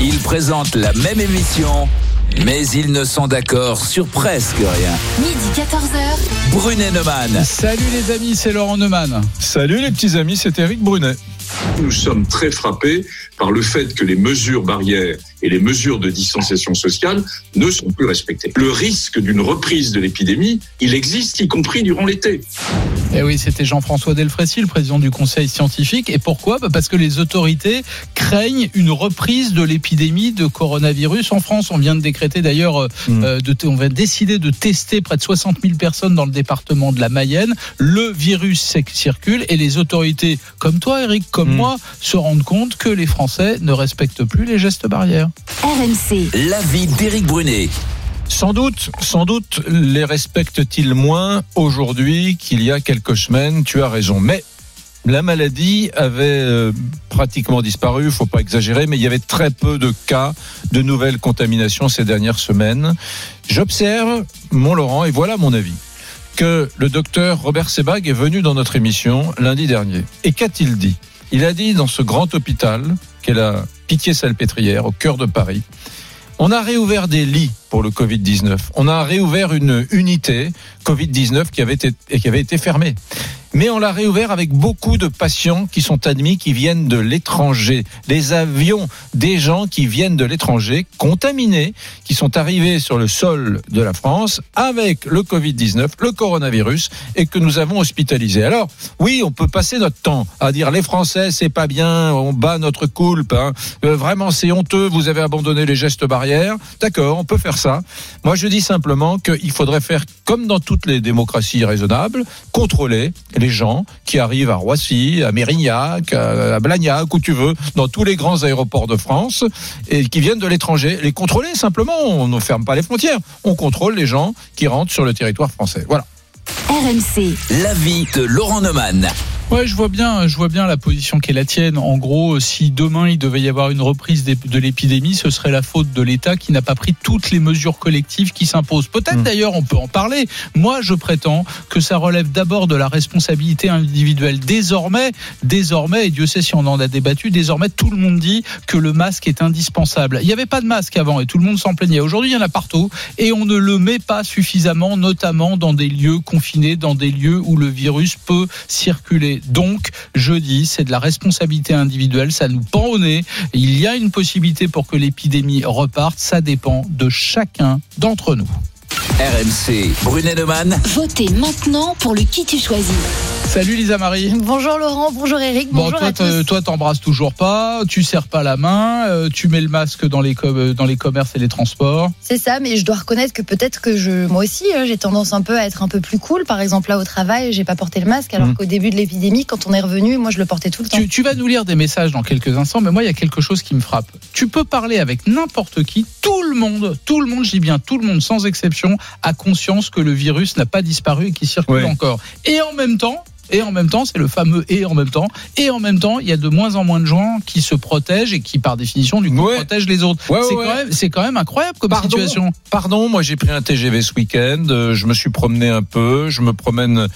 Ils présentent la même émission, mais ils ne sont d'accord sur presque rien. Midi 14h. Brunet Neumann. Salut les amis, c'est Laurent Neumann. Salut les petits amis, c'est Eric Brunet. Nous sommes très frappés par le fait que les mesures barrières et les mesures de distanciation sociale ne sont plus respectées. Le risque d'une reprise de l'épidémie, il existe, y compris durant l'été. Et Eh oui, c'était Jean-François Delfrécy, le président du Conseil scientifique. Et pourquoi? Bah, Parce que les autorités craignent une reprise de l'épidémie de coronavirus en France. On vient de décréter d'ailleurs, euh, Mm. euh, de t- on va décider de tester près de 60 000 personnes dans le département de la Mayenne. Le virus circule et les autorités, comme toi Eric, comme Mm. moi, se rendent compte que les Français ne respectent plus les gestes barrières. RMC. L'avis d'Éric Brunet. Sans doute, sans doute les respectent-ils moins aujourd'hui qu'il y a quelques semaines, tu as raison. Mais la maladie avait euh, pratiquement disparu, faut pas exagérer, mais il y avait très peu de cas de nouvelles contaminations ces dernières semaines. J'observe, mon Laurent, et voilà mon avis, que le docteur Robert Sebag est venu dans notre émission lundi dernier. Et qu'a-t-il dit? Il a dit dans ce grand hôpital, qu'est la Pitié-Salpêtrière, au cœur de Paris, on a réouvert des lits pour le Covid-19. On a réouvert une unité Covid-19 qui avait été, et qui avait été fermée. Mais on l'a réouvert avec beaucoup de patients qui sont admis, qui viennent de l'étranger. Les avions des gens qui viennent de l'étranger, contaminés, qui sont arrivés sur le sol de la France avec le Covid-19, le coronavirus, et que nous avons hospitalisés. Alors, oui, on peut passer notre temps à dire les Français, c'est pas bien, on bat notre coulpe, hein. Euh, vraiment c'est honteux, vous avez abandonné les gestes barrières. D'accord, on peut faire ça. Moi, je dis simplement qu'il faudrait faire comme dans toutes les démocraties raisonnables, contrôler les gens qui arrivent à Roissy, à Mérignac, à à Blagnac, où tu veux, dans tous les grands aéroports de France, et qui viennent de l'étranger. Les contrôler simplement, on ne ferme pas les frontières. On contrôle les gens qui rentrent sur le territoire français. Voilà. RMC. L'avis de Laurent Neumann. Ouais, je vois bien, je vois bien la position qui est la tienne. En gros, si demain il devait y avoir une reprise de l'épidémie, ce serait la faute de l'État qui n'a pas pris toutes les mesures collectives qui s'imposent. Peut-être Mm. d'ailleurs, on peut en parler. Moi, je prétends que ça relève d'abord de la responsabilité individuelle. Désormais, désormais, et Dieu sait si on en a débattu, désormais tout le monde dit que le masque est indispensable. Il n'y avait pas de masque avant et tout le monde s'en plaignait. Aujourd'hui, il y en a partout et on ne le met pas suffisamment, notamment dans des lieux confinés, dans des lieux où le virus peut circuler. Donc, je dis, c'est de la responsabilité individuelle, ça nous pend au nez. Il y a une possibilité pour que l'épidémie reparte, ça dépend de chacun d'entre nous. RMC. Brunet Neumann. Votez maintenant pour le qui tu choisis. Salut Lisa Marie. Bonjour Laurent, bonjour Eric, Bon, bonjour toi, à te- tous. toi, t'embrasses toujours pas, tu serres pas la main, euh, tu mets le masque dans les, euh, dans les commerces et les transports. C'est ça, mais je dois reconnaître que peut-être que je, moi aussi, hein, j'ai tendance un peu à être un peu plus cool. Par exemple, là au travail, j'ai pas porté le masque, alors Mm. qu'au début de l'épidémie, quand on est revenu, moi je le portais tout le temps. Tu, tu vas nous lire des messages dans quelques instants, mais moi, il y a quelque chose qui me frappe. Tu peux parler avec n'importe qui, tout le monde, tout le monde, je dis bien tout le monde, sans exception, a conscience que le virus n'a pas disparu et qu'il circule Ouais. encore. Et en même temps, et en même temps, c'est le fameux et en même temps, et en même temps, il y a de moins en moins de gens qui se protègent et qui, par définition, du coup, Ouais. protègent les autres. Ouais, c'est, ouais. Quand même, c'est quand même incroyable comme Pardon. situation. Pardon, moi j'ai pris un TGV ce week-end, euh, je me suis promené un peu, je me promène.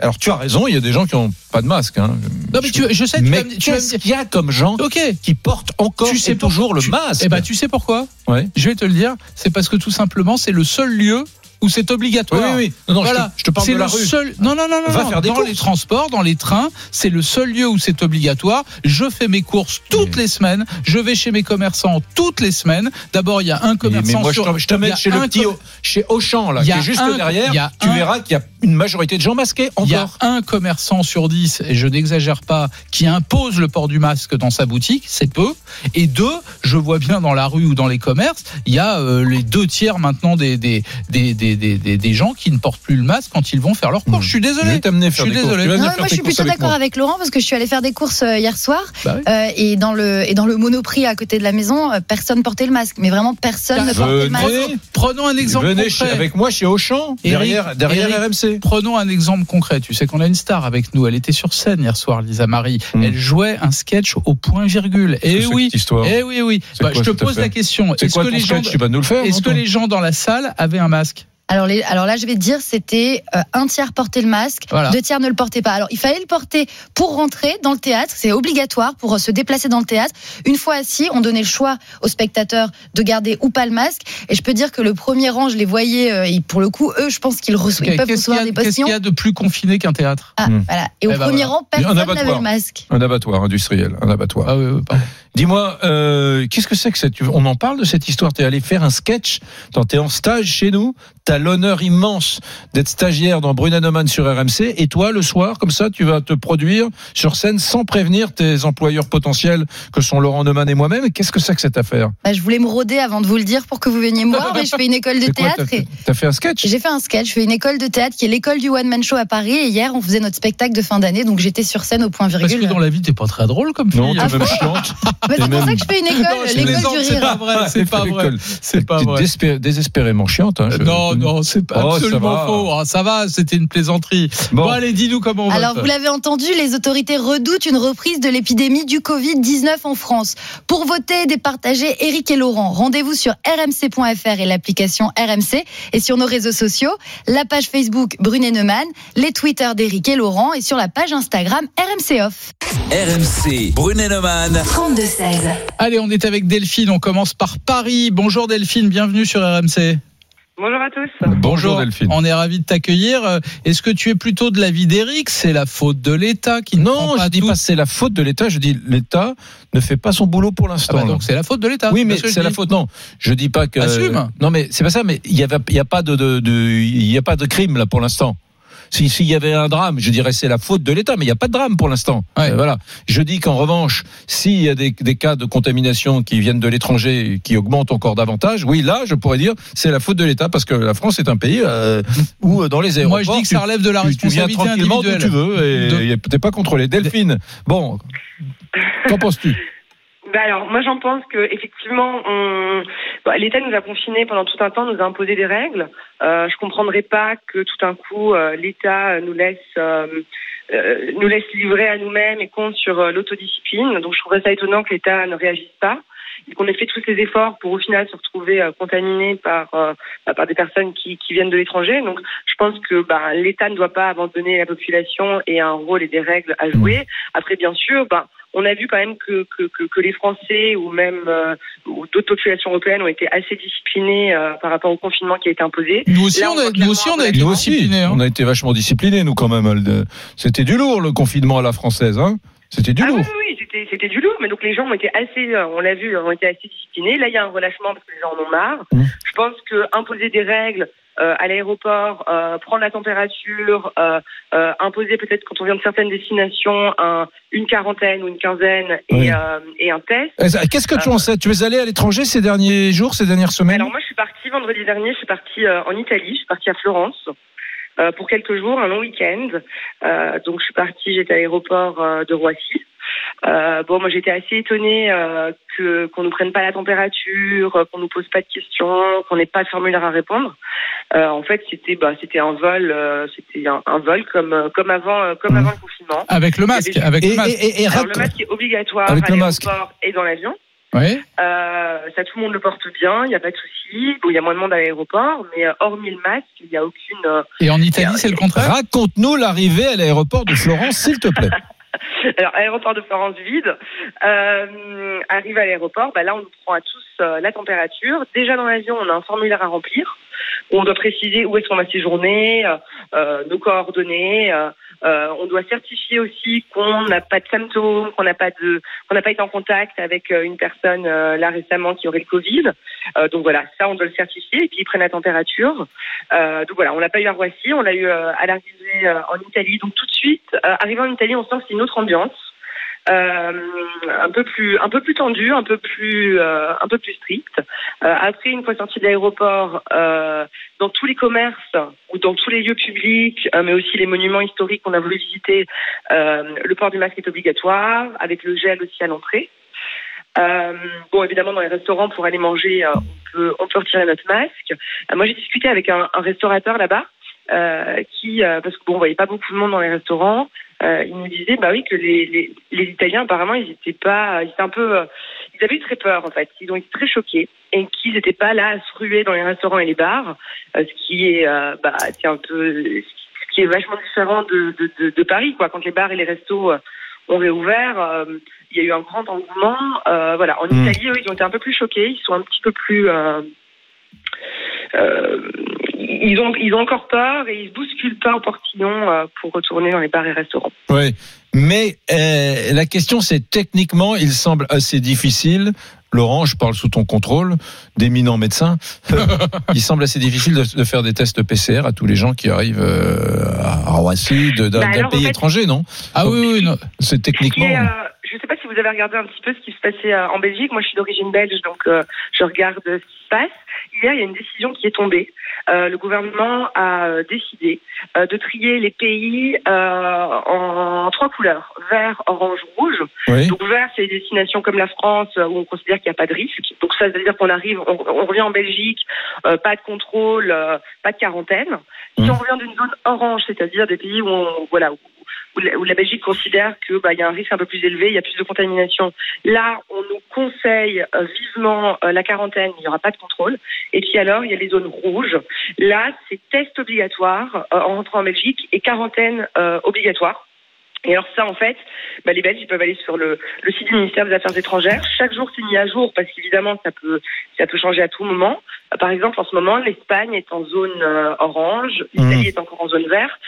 Alors tu as raison, il y a des gens qui n'ont pas de masque. Hein. Non, mais tu, je sais, Mais qu'est-ce qu'il y a comme gens Ok. qui portent encore Tu sais et toujours le masque Eh ben, tu sais pourquoi Ouais. Je vais te le dire. C'est parce que tout simplement, c'est le seul lieu où c'est obligatoire. oui, oui. Non, non, je voilà, te- je te parle c'est de la le rue. seul. Non, non, non, non. Va non. faire des dans courses. les transports, dans les trains, c'est le seul lieu où c'est obligatoire. Je fais mes courses toutes les semaines. Je vais chez mes commerçants toutes les semaines. D'abord, il y a un commerçant mais moi, je sur. je il y t'amène a chez le petit, com- chez Auchan, là, qui est juste un- derrière. tu verras qu'il y a une majorité de gens masqués Il y a encore. un commerçant sur dix, et je n'exagère pas, qui impose le port du masque dans sa boutique, c'est peu. Et deux, je vois bien dans la rue ou dans les commerces, il y a euh, les deux tiers maintenant des, des, des, des, des, des- des gens qui ne portent plus le masque quand ils vont faire leur course. Mmh. Je suis Je désolé. vais t'amener faire Je suis des désolé. Non, moi je suis plutôt avec d'accord moi. avec Laurent parce que je suis allée faire des courses euh, hier soir Bah oui. euh, et dans le et dans le Monoprix à côté de la maison, euh, personne portait le masque, mais vraiment personne ne portait le masque. Venez, Prenons un exemple venez chez- avec moi chez Auchan, Eric, derrière, derrière Eric, RMC. Prenons un exemple concret. Tu sais qu'on a une star avec nous. Elle était sur scène hier soir, Lisa Marie. Hmm. Elle jouait un sketch au point virgule. Et Qu'est-ce que oui. Eh oui, oui. Bah, quoi je te pose la question. Est-ce que gens, est-ce les gens dans la salle avaient un masque? Alors, les, alors là, je vais te dire, c'était euh, un tiers porter le masque, Voilà. deux tiers ne le portaient pas. Alors, il fallait le porter pour rentrer dans le théâtre. C'est obligatoire pour euh, se déplacer dans le théâtre. Une fois assis, on donnait le choix aux spectateurs de garder ou pas le masque. Et je peux dire que le premier rang, je les voyais. euh, et pour le coup, eux, je pense qu'ils reçoivent, ils peuvent Qu'est-ce qu'il y, recevoir a- des qu'est-ce qu'il y a de plus confiné qu'un théâtre Ah, Hmm. voilà. Et au Eh ben premier voilà. rang, personne n'avait abattoir. le masque. Un abattoir industriel, un abattoir. Ah oui, oui, pardon. Dis-moi, euh, qu'est-ce que c'est que cette... On en parle de cette histoire? T'es allé faire un sketch T'es en stage chez nous T'as l'honneur immense d'être stagiaire dans Brunanoman sur RMC Et toi, le soir, comme ça, tu vas te produire sur scène sans prévenir tes employeurs potentiels que sont Laurent Neumann et moi-même. Qu'est-ce que c'est que cette affaire? Bah, je voulais me rôder avant de vous le dire pour que vous veniez me voir, mais je fais une école de C'est quoi, théâtre. T'as et t'as fait un sketch? J'ai fait un sketch, je fais une école de théâtre qui est l'école du One Man Show à Paris. Et hier, on faisait notre spectacle de fin d'année, donc j'étais sur scène au point Parce virgule. que dans la vie, t'es pas très drôle comme fille. Non, t'es Ah, même chiante. Mais t'es c'est pour même- ça que je fais une école, Non, l'école du c'est rire. pas vrai, c'est pas vrai. C'est pas vrai. désespé- désespérément chiante. Hein, je- Non, non, c'est pas Oh, absolument faux. Ah, ça va, c'était une plaisanterie. Bon, Bon, allez, dis-nous comment on Alors, vote. vous l'avez entendu, les autorités redoutent une reprise de l'épidémie du Covid-19 en France. Pour voter et départager Eric et Laurent, rendez-vous sur rmc.fr et l'application RMC et sur nos réseaux sociaux, la page Facebook Brunet Neumann, les Twitter d'Eric et Laurent et sur la page Instagram RMC Off. RMC, Brunet-Neumann. 32-16. Allez, on est avec Delphine. On commence par Paris. Bonjour Delphine, bienvenue sur RMC. Bonjour à tous. bonjour Delphine. On est ravis de t'accueillir. Euh, Est-ce que tu es plutôt de l'avis d'Eric C'est la faute de l'État qui ne prend Non, pas je dis tout pas c'est la faute de l'État. Je dis l'État ne fait pas son boulot pour Ah l'instant. bah là. donc c'est la faute de l'État. Oui, mais c'est la faute. Non, je dis pas que. Assume. Non, mais c'est pas ça. Mais il y a pas de- il y a pas de crime là pour l'instant. Si s'il y avait un drame, je dirais c'est la faute de l'État, mais il n'y a pas de drame pour l'instant. Ouais. Euh, voilà. Je dis qu'en revanche, s'il y a des, des cas de contamination qui viennent de l'étranger, et qui augmentent encore davantage, oui, là, je pourrais dire c'est la faute de l'État parce que la France est un pays euh, où euh, dans les aéroports, Moi, je dis que ça relève de la tu, tu viens responsabilité tranquillement individuelle. tu veux et De- t'es pas contrôlé. Delphine, bon, qu'en penses-tu? Bah alors, moi j'en pense que effectivement, on... bah, l'État nous a confinés pendant tout un temps, nous a imposé des règles. Euh, je comprendrais pas que tout d'un coup euh, l'État nous laisse euh, euh, nous laisse livrer à nous-mêmes et compte sur euh, l'autodiscipline. Donc je trouverais ça étonnant que l'État ne réagisse pas. Et qu'on ait fait tous ces efforts pour au final se retrouver euh, contaminés par bah, par des personnes qui, qui viennent de l'étranger. Donc je pense que bah, l'État ne doit pas abandonner la population et un rôle et des règles à jouer. Après bien sûr, bah, on a vu quand même que, que, que, que les Français ou même euh, ou d'autres populations européennes ont été assez disciplinés euh, par rapport au confinement qui a été imposé. Nous aussi, Là, on on a, nous aussi, on a été disciplinés. hein. on a été vachement disciplinés, nous, quand même. C'était du lourd, le confinement à la française. Hein C'était du Ah lourd. oui, oui, c'était, c'était du lourd, mais donc les gens ont été assez, euh, on l'a vu, ont été assez disciplinés. Là, il y a un relâchement parce que les gens en ont marre. Mmh. Je pense que imposer des règles à l'aéroport, euh, prendre la température, euh, euh, imposer peut-être quand on vient de certaines destinations un, une quarantaine ou une quinzaine et, Oui. euh, et un test. Eh, Qu'est-ce que tu en sais? Tu es allé à l'étranger ces derniers jours, ces dernières semaines? Alors moi, je suis partie vendredi dernier. Je suis partie euh, en Italie. Je suis partie à Florence euh, pour quelques jours, un long week-end. Euh, donc je suis partie. J'étais à l'aéroport euh, de Roissy. Euh, bon, moi j'étais assez étonnée euh, que qu'on nous prenne pas la température, euh, qu'on nous pose pas de questions, qu'on n'ait pas de formulaire à répondre. Euh, en fait, c'était bah c'était un vol, euh, c'était un, un vol comme euh, comme avant euh, comme Mmh. avant le confinement. Avec le masque. Avec Et, le masque. et- et- et Alors le masque est obligatoire Avec à le masque. l'aéroport et dans l'avion. Euh, ça, tout le monde le porte bien, il n'y a pas de souci. Bon, il y a moins de monde à l'aéroport, mais euh, hormis le masque, il n'y a aucune. euh, Et en Italie, c'est le contraire? Raconte-nous l'arrivée à l'aéroport de Florence, s'il te plaît. Alors, aéroport de Florence vide. Euh, arrive à l'aéroport, bah là, on nous prend à tous euh, la température. Déjà dans l'avion, on a un formulaire à remplir. On doit préciser où est-ce qu'on va séjourner, euh, euh, nos coordonnées. Euh, on doit certifier aussi qu'on n'a pas de symptômes, qu'on n'a pas de, qu'on n'a pas été en contact avec euh, une personne euh, là récemment qui aurait le Covid. Euh, donc voilà, ça on doit le certifier et puis ils prennent la température. Euh, donc voilà, on l'a pas eu à Roissy, on l'a eu euh, à l'arrivée en Italie. Donc tout de suite, arrivé en Italie, on sent que c'est une autre ambiance. Euh, un peu plus un peu plus tendu, un peu plus euh, un peu plus strict. Euh, après, une fois sorti de l'aéroport, dans tous les commerces ou dans tous les lieux publics, mais aussi les monuments historiques qu'on a voulu visiter, le port du masque est obligatoire, avec le gel aussi à l'entrée. Euh, bon, évidemment, dans les restaurants, pour aller manger, on peut on peut retirer notre masque. Moi, j'ai discuté avec un, un restaurateur là-bas. Euh, qui, euh, parce que bon, on voyait pas beaucoup de monde dans les restaurants, euh, il nous disait, bah oui, que les, les, les Italiens apparemment, ils étaient pas, ils étaient un peu, ils ils avaient eu très peur en fait. Ils ont été très choqués et qu'ils n'étaient pas là à se ruer dans les restaurants et les bars, ce qui est, bah, c'est un peu, ce qui est vachement différent de, de, de, de Paris, quoi. Quand les bars et les restos ont réouvert, il y a eu un grand engouement. Euh, voilà, en Mm. Italie, eux, ils ont été un peu plus choqués. Ils sont un petit peu plus. euh, euh, ils ont ils ont encore peur et ils se bousculent pas au portillon euh, pour retourner dans les bars et restaurants. Oui, mais euh, la question c'est techniquement, il semble assez difficile. Laurent, je parle sous ton contrôle, d'éminent médecin. il semble assez difficile de, de faire des tests PCR à tous les gens qui arrivent euh, à Roissy de- d'un Bah en pays fait- étranger, non? Ah oui, oui, non. C'est Qui techniquement. Je ne sais pas si vous avez regardé un petit peu ce qui se passait euh, en Belgique. Moi, je suis d'origine belge, donc euh, je regarde ce qui se passe. Hier, il y a une décision qui est tombée. Euh, le gouvernement a euh, décidé euh, de trier les pays euh, en trois couleurs vert, orange, rouge. Oui. Donc vert, c'est des destinations comme la France où on considère qu'il n'y a pas de risque. Donc ça veut dire qu'on arrive, on, on revient en Belgique, euh, pas de contrôle, euh, pas de quarantaine. Si Mhm. on revient d'une zone orange, c'est-à-dire des pays où on, voilà où, où la, la Belgique considère que bah, y a un risque un peu plus élevé, il y a plus de contamination. Là, on nous conseille euh, vivement euh, la quarantaine, il n'y aura pas de contrôle. Et puis alors, il y a les zones rouges. Là, c'est test obligatoire euh, en rentrant en Belgique et quarantaine euh, obligatoire. Et alors ça, en fait, bah, les Belges, ils peuvent aller sur le, le site du ministère des Affaires étrangères. Chaque jour, c'est mis à jour parce qu'évidemment, ça peut, ça peut changer à tout moment. Euh, Par exemple, en ce moment, l'Espagne est en zone euh, orange, l'Italie Mhm. est encore en zone verte.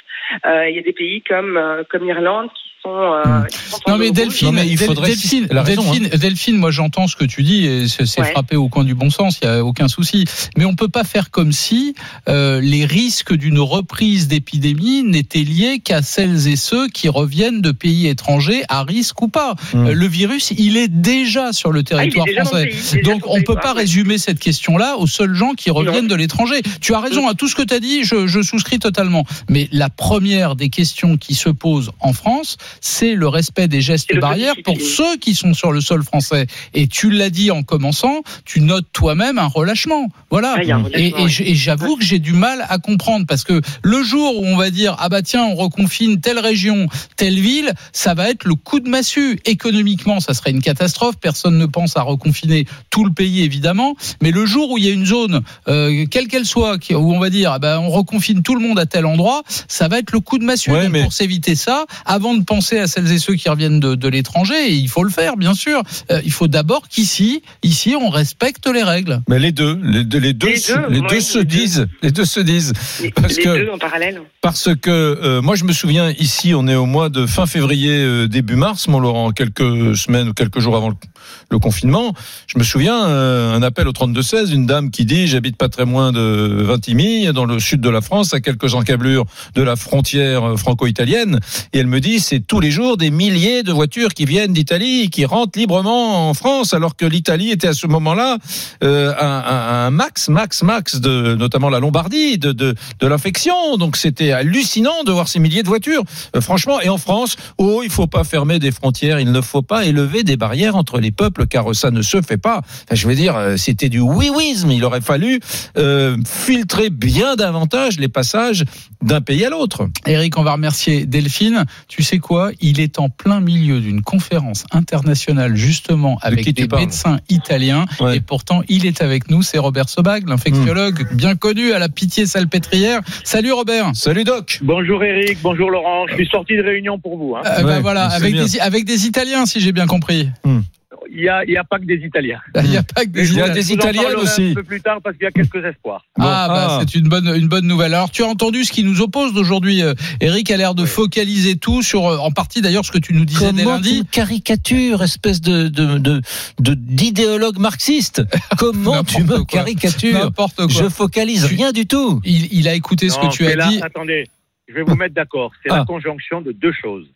Euh, Il y a des pays comme euh, comme l'Irlande qui sont, euh, qui sont en Non mais. Delphine, Non, mais il faudrait- Delphine, raison, hein. Delphine, moi j'entends ce que tu dis et c'est Ouais. frappé au coin du bon sens, il y a aucun souci. Mais on peut pas faire comme si euh, les risques d'une reprise d'épidémie n'étaient liés qu'à celles et ceux qui reviennent de pays étrangers à risque ou pas. Mm. Euh, le virus, il est déjà sur le Ah, territoire français. pays, Donc on peut pas ouais. résumer cette question-là aux seuls gens qui reviennent Non. de l'étranger. Tu as raison à tout ce que tu as dit, je, je souscris totalement. Mais la première des questions qui se posent en France, c'est le respect des gestes barrières pour ceux qui sont sur le sol français. Et tu l'as dit en commençant, tu notes toi-même un relâchement. Voilà. Ah, Et, j'avoue que j'ai du mal à comprendre parce que le jour où on va dire ah bah tiens on reconfine telle région, telle ville, ça va être le coup de massue. Économiquement, ça serait une catastrophe. Personne ne pense à reconfiner tout le pays évidemment. Mais le jour où il y a une zone, euh, quelle qu'elle soit, où on va dire ah bah on reconfine tout le monde à tel endroit, ça va être le coup de massue. Ouais, Donc, mais- Pour s'éviter ça, avant de penser à celles et ceux qui reviennent de, de l'étranger, et il faut le faire bien sûr. euh, il faut d'abord qu'ici, ici, on respecte les règles. Mais les deux, les deux, les deux, Les se- deux, les se deux. disent, les deux se disent. Les, Parce les que- deux en parallèle. Parce que euh, moi, je me souviens ici, on est au mois de fin février, euh, début mars, mon Laurent, quelques semaines ou quelques jours avant le, le confinement. Je me souviens euh, un appel au 32-16, une dame qui dit j'habite pas très loin de Vintimille, dans le sud de la France, à quelques encablures de la frontière franco-italienne, et elle me dit c'est tous les jours des milliers de voitures qui viennent d'Italie, qui rentrent librement en France, alors que l'Italie était à ce moment-là euh, un, max, max, max de notamment la Lombardie de l'infection. Donc c'était hallucinant de voir ces milliers de voitures. Euh, franchement, et en France, oh, il faut pas fermer des frontières, il ne faut pas élever des barrières entre les peuples, car ça ne se fait pas. Je veux dire, euh, c'était du oui-wisme. Il aurait fallu filtrer bien davantage les passages d'un pays à l'autre. Eric, on va remercier Delphine. Tu sais quoi? Il est en plein milieu d'une conférence internationale justement avec des médecins italiens Ouais. et pourtant il est avec nous. C'est Robert Sobag, l'infectiologue bien connu à la pitié salpêtrière. Salut Robert. Salut Doc. Bonjour Eric, bonjour Laurent. Je suis sorti de réunion pour vous. hein. Euh, bah voilà, avec des, avec des Italiens si j'ai bien compris. Il n'y a, y a pas que des Italiens. Il n'y a pas que des Il y a Italiens. des parlerai aussi. Un peu plus tard parce qu'il y a quelques espoirs. Bon, ah, bah, ah. c'est une bonne, une bonne nouvelle. Alors, tu as entendu ce qui nous oppose d'aujourd'hui. Euh, Eric a l'air de focaliser tout sur, euh, en partie d'ailleurs, ce que tu nous disais dès Comment tu lundi. me caricatures, espèce de de de de- d'idéologue marxiste Comment tu me quoi. caricatures N'importe quoi. Je focalise Tu- rien du tout. Il, il a écouté ce que tu as là, dit. Attendez, je vais vous mettre d'accord. C'est Ah. la conjonction de deux choses.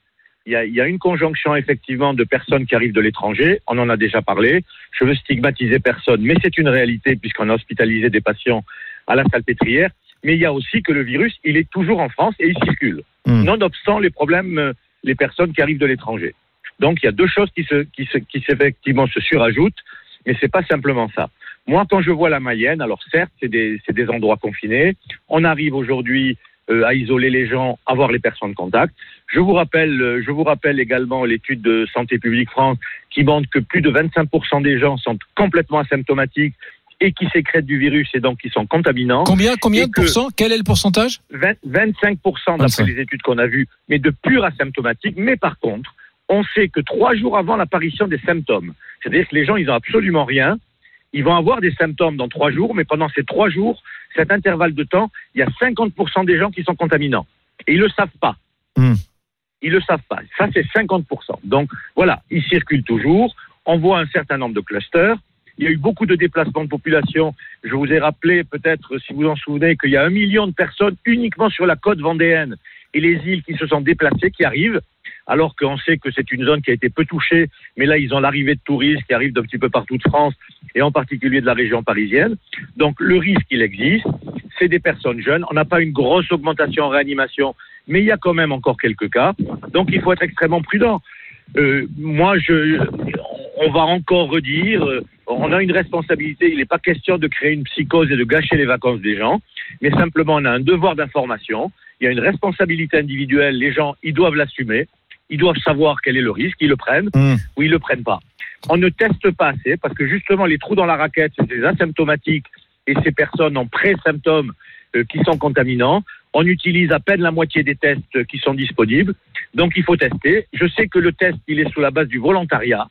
Il y, a, il y a une conjonction effectivement de personnes qui arrivent de l'étranger. On en a déjà parlé. Je veux stigmatiser personne, mais c'est une réalité puisqu'on a hospitalisé des patients à la salpêtrière. Mais il y a aussi que le virus, il est toujours en France et il circule. Hmm. Nonobstant les problèmes, euh, les personnes qui arrivent de l'étranger. Donc il y a deux choses qui se, qui se, qui effectivement se surajoutent, mais c'est pas simplement ça. Moi, quand je vois la Mayenne, alors certes, c'est des, c'est des endroits confinés. On arrive aujourd'hui euh, à isoler les gens, à voir les personnes de contact. Je vous rappelle, euh, je vous rappelle également l'étude de Santé publique France qui montre que plus de 25% des gens sont complètement asymptomatiques et qui sécrètent du virus et donc qui sont contaminants. Combien, combien de pourcents Quel est le pourcentage? 20 25% 25. d'après les études qu'on a vues, mais de purs asymptomatiques. Mais par contre, on sait que trois jours avant l'apparition des symptômes, c'est-à-dire que les gens, ils n'ont absolument rien, ils vont avoir des symptômes dans trois jours, mais pendant ces trois jours, cet intervalle de temps, il y a 50% des gens qui sont contaminants. Et ils ne le savent pas. Hmm. Ils ne le savent pas. Ça, c'est 50%. Donc voilà, ils circulent toujours. On voit un certain nombre de clusters. Il y a eu beaucoup de déplacements de population. Je vous ai rappelé, peut-être, si vous en souvenez, qu'il y a un million de personnes uniquement sur la côte vendéenne et les îles qui se sont déplacées, qui arrivent, alors qu'on sait que c'est une zone qui a été peu touchée, mais là, ils ont l'arrivée de touristes qui arrivent d'un petit peu partout de France et en particulier de la région parisienne. Donc, le risque, il existe. C'est des personnes jeunes. On n'a pas une grosse augmentation en réanimation, mais il y a quand même encore quelques cas. Donc, il faut être extrêmement prudent. Euh, moi, je, on va encore redire, euh, on a une responsabilité. Il n'est pas question de créer une psychose et de gâcher les vacances des gens, mais simplement on a un devoir d'information. Il y a une responsabilité individuelle. Les gens, ils doivent l'assumer. Ils doivent savoir quel est le risque. Ils le prennent Hmm. ou ils le prennent pas. On ne teste pas assez parce que justement les trous dans la raquette, c'est des asymptomatiques et ces personnes en pré-symptômes euh, qui sont contaminants. On utilise à peine la moitié des tests qui sont disponibles. Donc il faut tester. Je sais que le test, est sous la base du volontariat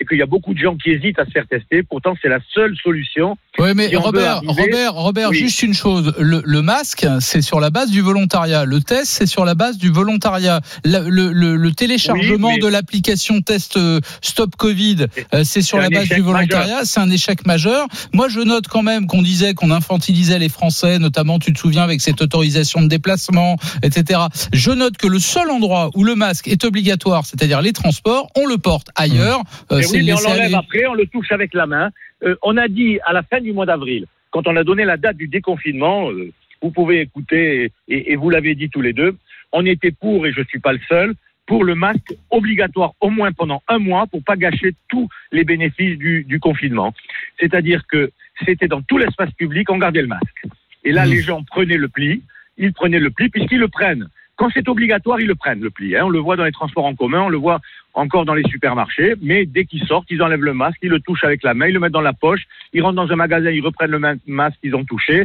et qu'il y a beaucoup de gens qui hésitent à se faire tester. Pourtant, c'est la seule solution. Oui, mais Si Robert, arriver- Robert, Robert, Oui. juste une chose. Le, le masque, c'est sur la base du volontariat. Le test, c'est sur la base du volontariat. Le, le- le téléchargement Oui, mais- de l'application test euh, Stop Covid, euh, c'est sur la base du volontariat. C'est un échec majeur. Moi, je note quand même qu'on disait qu'on infantilisait les Français, notamment, tu te souviens, avec cette autorisation de déplacement, etc. Je note que le seul endroit où le masque est obligatoire, c'est-à-dire les transports, on le porte ailleurs. Euh, Mais c'est oui, mais on l'enlève après, on le touche avec la main. Euh, on a dit à la fin du mois d'avril, quand on a donné la date du déconfinement, euh, vous pouvez écouter, et, et vous l'avez dit tous les deux, on était pour, et je ne suis pas le seul, pour le masque obligatoire au moins pendant un mois pour pas gâcher tous les bénéfices du, du confinement. C'est-à-dire que c'était dans tout l'espace public, on gardait le masque. Et là, Mmh. les gens prenaient le pli, ils prenaient le pli puisqu'ils le prennent. Quand c'est obligatoire, ils le prennent, le pli. hein. On le voit dans les transports en commun, on le voit encore dans les supermarchés, mais dès qu'ils sortent, ils enlèvent le masque, ils le touchent avec la main, ils le mettent dans la poche, ils rentrent dans un magasin, ils reprennent le ma- masque qu'ils ont touché,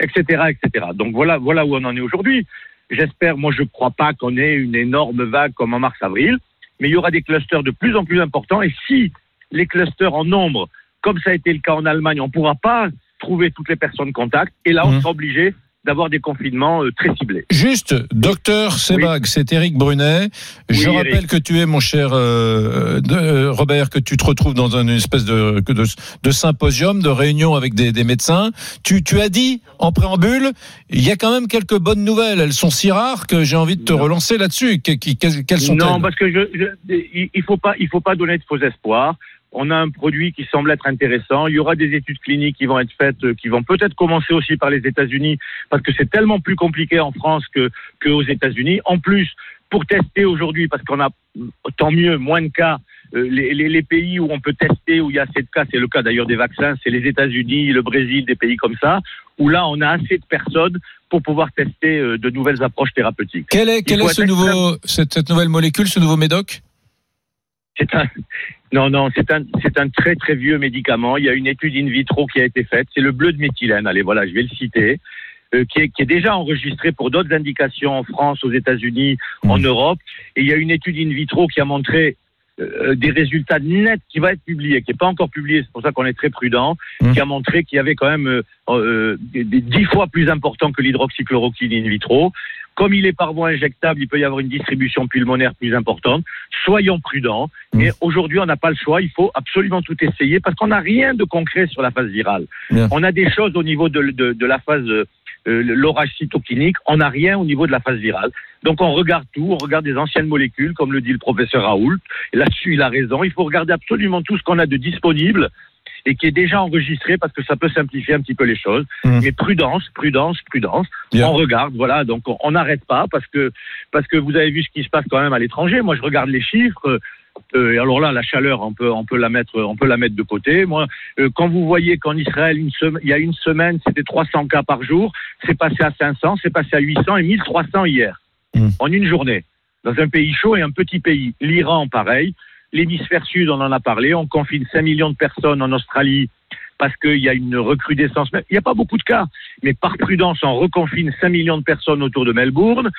etc., etc. Donc voilà, voilà où on en est aujourd'hui. J'espère, moi je ne crois pas qu'on ait une énorme vague comme en mars-avril, mais il y aura des clusters de plus en plus importants, et si les clusters en nombre, comme ça a été le cas en Allemagne, on ne pourra pas trouver toutes les personnes contact, et là on Mhm. sera obligé d'avoir des confinements euh, très ciblés. Juste, docteur Sebag, c'est Eric Brunet. Je Oui, rappelle Eric. que tu es, mon cher euh, de- euh, Robert, que tu te retrouves dans une espèce de, de, de symposium, de réunion avec des, des médecins. Tu, tu as dit en préambule, il y a quand même quelques bonnes nouvelles. Elles sont si rares que j'ai envie de te Non. relancer là-dessus. Quelles, sont-elles Non, parce que je, je- il- il faut pas, il faut pas donner de faux espoirs. On a un produit qui semble être intéressant. Il y aura des études cliniques qui vont être faites, euh, qui vont peut-être commencer aussi par les États-Unis, parce que c'est tellement plus compliqué en France que qu'aux États-Unis. En plus, pour tester aujourd'hui, parce qu'on a tant mieux moins de cas. euh, Les, les- les pays où on peut tester, où il y a assez de cas, c'est le cas d'ailleurs des vaccins, c'est les États-Unis, le Brésil, des pays comme ça, où là on a assez de personnes pour pouvoir tester euh, de nouvelles approches thérapeutiques. Quel est, quel est ce nouveau, cette, cette nouvelle molécule, ce nouveau médoc? C'est un, non, non, c'est un, c'est un très très vieux médicament. Il y a une étude in vitro qui a été faite. C'est le bleu de méthylène. Allez, voilà, je vais le citer. euh, qui, est, qui est déjà enregistré pour d'autres indications en France, aux États-Unis, en Europe. Et il y a une étude in vitro qui a montré euh, des résultats nets qui va être publié, qui n'est pas encore publié, c'est pour ça qu'on est très prudent, Mmh. qui a montré qu'il y avait quand même euh, euh, dix fois plus important que l'hydroxychloroquine in vitro. Comme il est par voie injectable, il peut y avoir une distribution pulmonaire plus importante. Soyons prudents. Mmh. Et aujourd'hui, on n'a pas le choix. Il faut absolument tout essayer parce qu'on n'a rien de concret sur la phase virale. Bien. On a des choses au niveau de, de, de la phase euh, l'orage cytokinique. On n'a rien au niveau de la phase virale. Donc on regarde tout. On regarde des anciennes molécules, comme le dit le professeur Raoult. Là-dessus, il a raison. Il faut regarder absolument tout ce qu'on a de disponible et qui est déjà enregistré parce que ça peut simplifier un petit peu les choses. Mmh. Mais prudence, prudence, prudence. Bien. On regarde, voilà. Donc on- n'arrête pas parce que parce que vous avez vu ce qui se passe quand même à l'étranger. Moi, je regarde les chiffres. Euh, alors là, la chaleur, on peut, on peut la mettre, on peut la mettre de côté. Moi, euh, quand vous voyez qu'en Israël, une il y a une semaine, c'était 300 cas par jour, c'est passé à 500, c'est passé à 800 et 1300 hier, Mm. en une journée, dans un pays chaud et un petit pays. L'Iran, pareil. L'hémisphère sud, on en a parlé. On confine 5 millions de personnes en Australie parce qu'il y a une recrudescence. Il n'y a pas beaucoup de cas, mais par prudence, on reconfine 5 millions de personnes autour de Melbourne.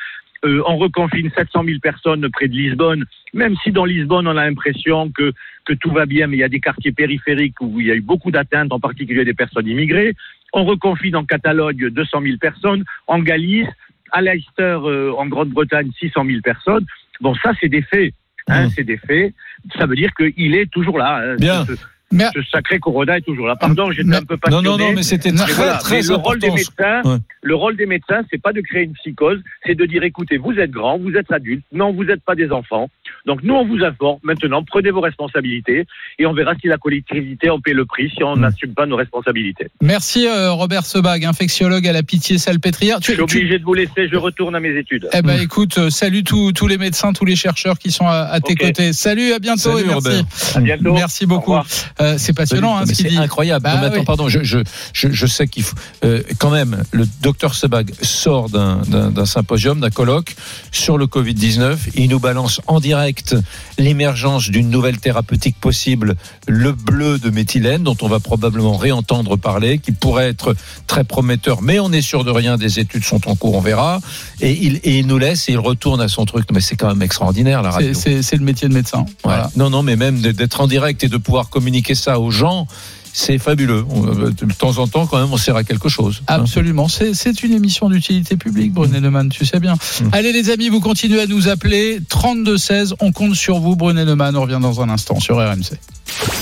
Euh, on reconfine 700 000 personnes près de Lisbonne, même si dans Lisbonne, on a l'impression que, tout va bien, mais il y a des quartiers périphériques où il y a eu beaucoup d'atteintes, en particulier des personnes immigrées. On reconfine en Catalogne 200 000 personnes, en Galice, à Leicester, euh, en Grande-Bretagne, 600 000 personnes. Bon, ça, c'est des faits. Hein, Mmh. C'est des faits. Ça veut dire qu'il est toujours là. hein. Bien. Ce, Mais- ce sacré Corona est toujours là. Pardon, j'étais Mais- un peu Non, passionné. non, non, mais c'était très, voilà, très mais le rôle des médecins, Ouais. le rôle des médecins, c'est pas de créer une psychose, c'est de dire écoutez, vous êtes grands, vous êtes adultes, non, vous n'êtes pas des enfants. Donc nous, on vous informe. Maintenant, prenez vos responsabilités et on verra si la collectivité en paie le prix, si on Mm. n'assume pas nos responsabilités. Merci euh, Robert Sebag, infectiologue à la Pitié Salpêtrière. Je suis obligé de vous laisser, je retourne à mes études. Eh ben écoute, euh, salut tous tous les médecins, tous les chercheurs qui sont à, à tes côtés. Salut, à bientôt Salut, et merci. Robert. À bientôt. Merci Au beaucoup. Euh, c'est passionnant hein, ce qu'il c'est dit. incroyable. Bah Non, mais attends, oui. pardon, je, je, je, je sais qu'il faut. euh, quand même, le docteur Sebag sort d'un- symposium, d'un colloque sur le Covid-19. Il nous balance en direct l'émergence d'une nouvelle thérapeutique possible, le bleu de méthylène, dont on va probablement réentendre parler, qui pourrait être très prometteur, mais on n'est sûr de rien. Des études sont en cours, on verra. Et il, et il nous laisse et il retourne à son truc. Mais c'est quand même extraordinaire, la radio. C'est- le métier de médecin. Voilà. Non, non, mais même d'être en direct et de pouvoir communiquer ça aux gens, c'est fabuleux. Euh, De temps en temps, quand même, on sert à quelque chose. hein. Absolument, c'est c'est une émission d'utilité publique, Brunet Neumann, tu sais bien. Mm. Allez les amis, vous continuez à nous appeler 3216, on compte sur vous, Brunet Neumann, on revient dans un instant sur RMC.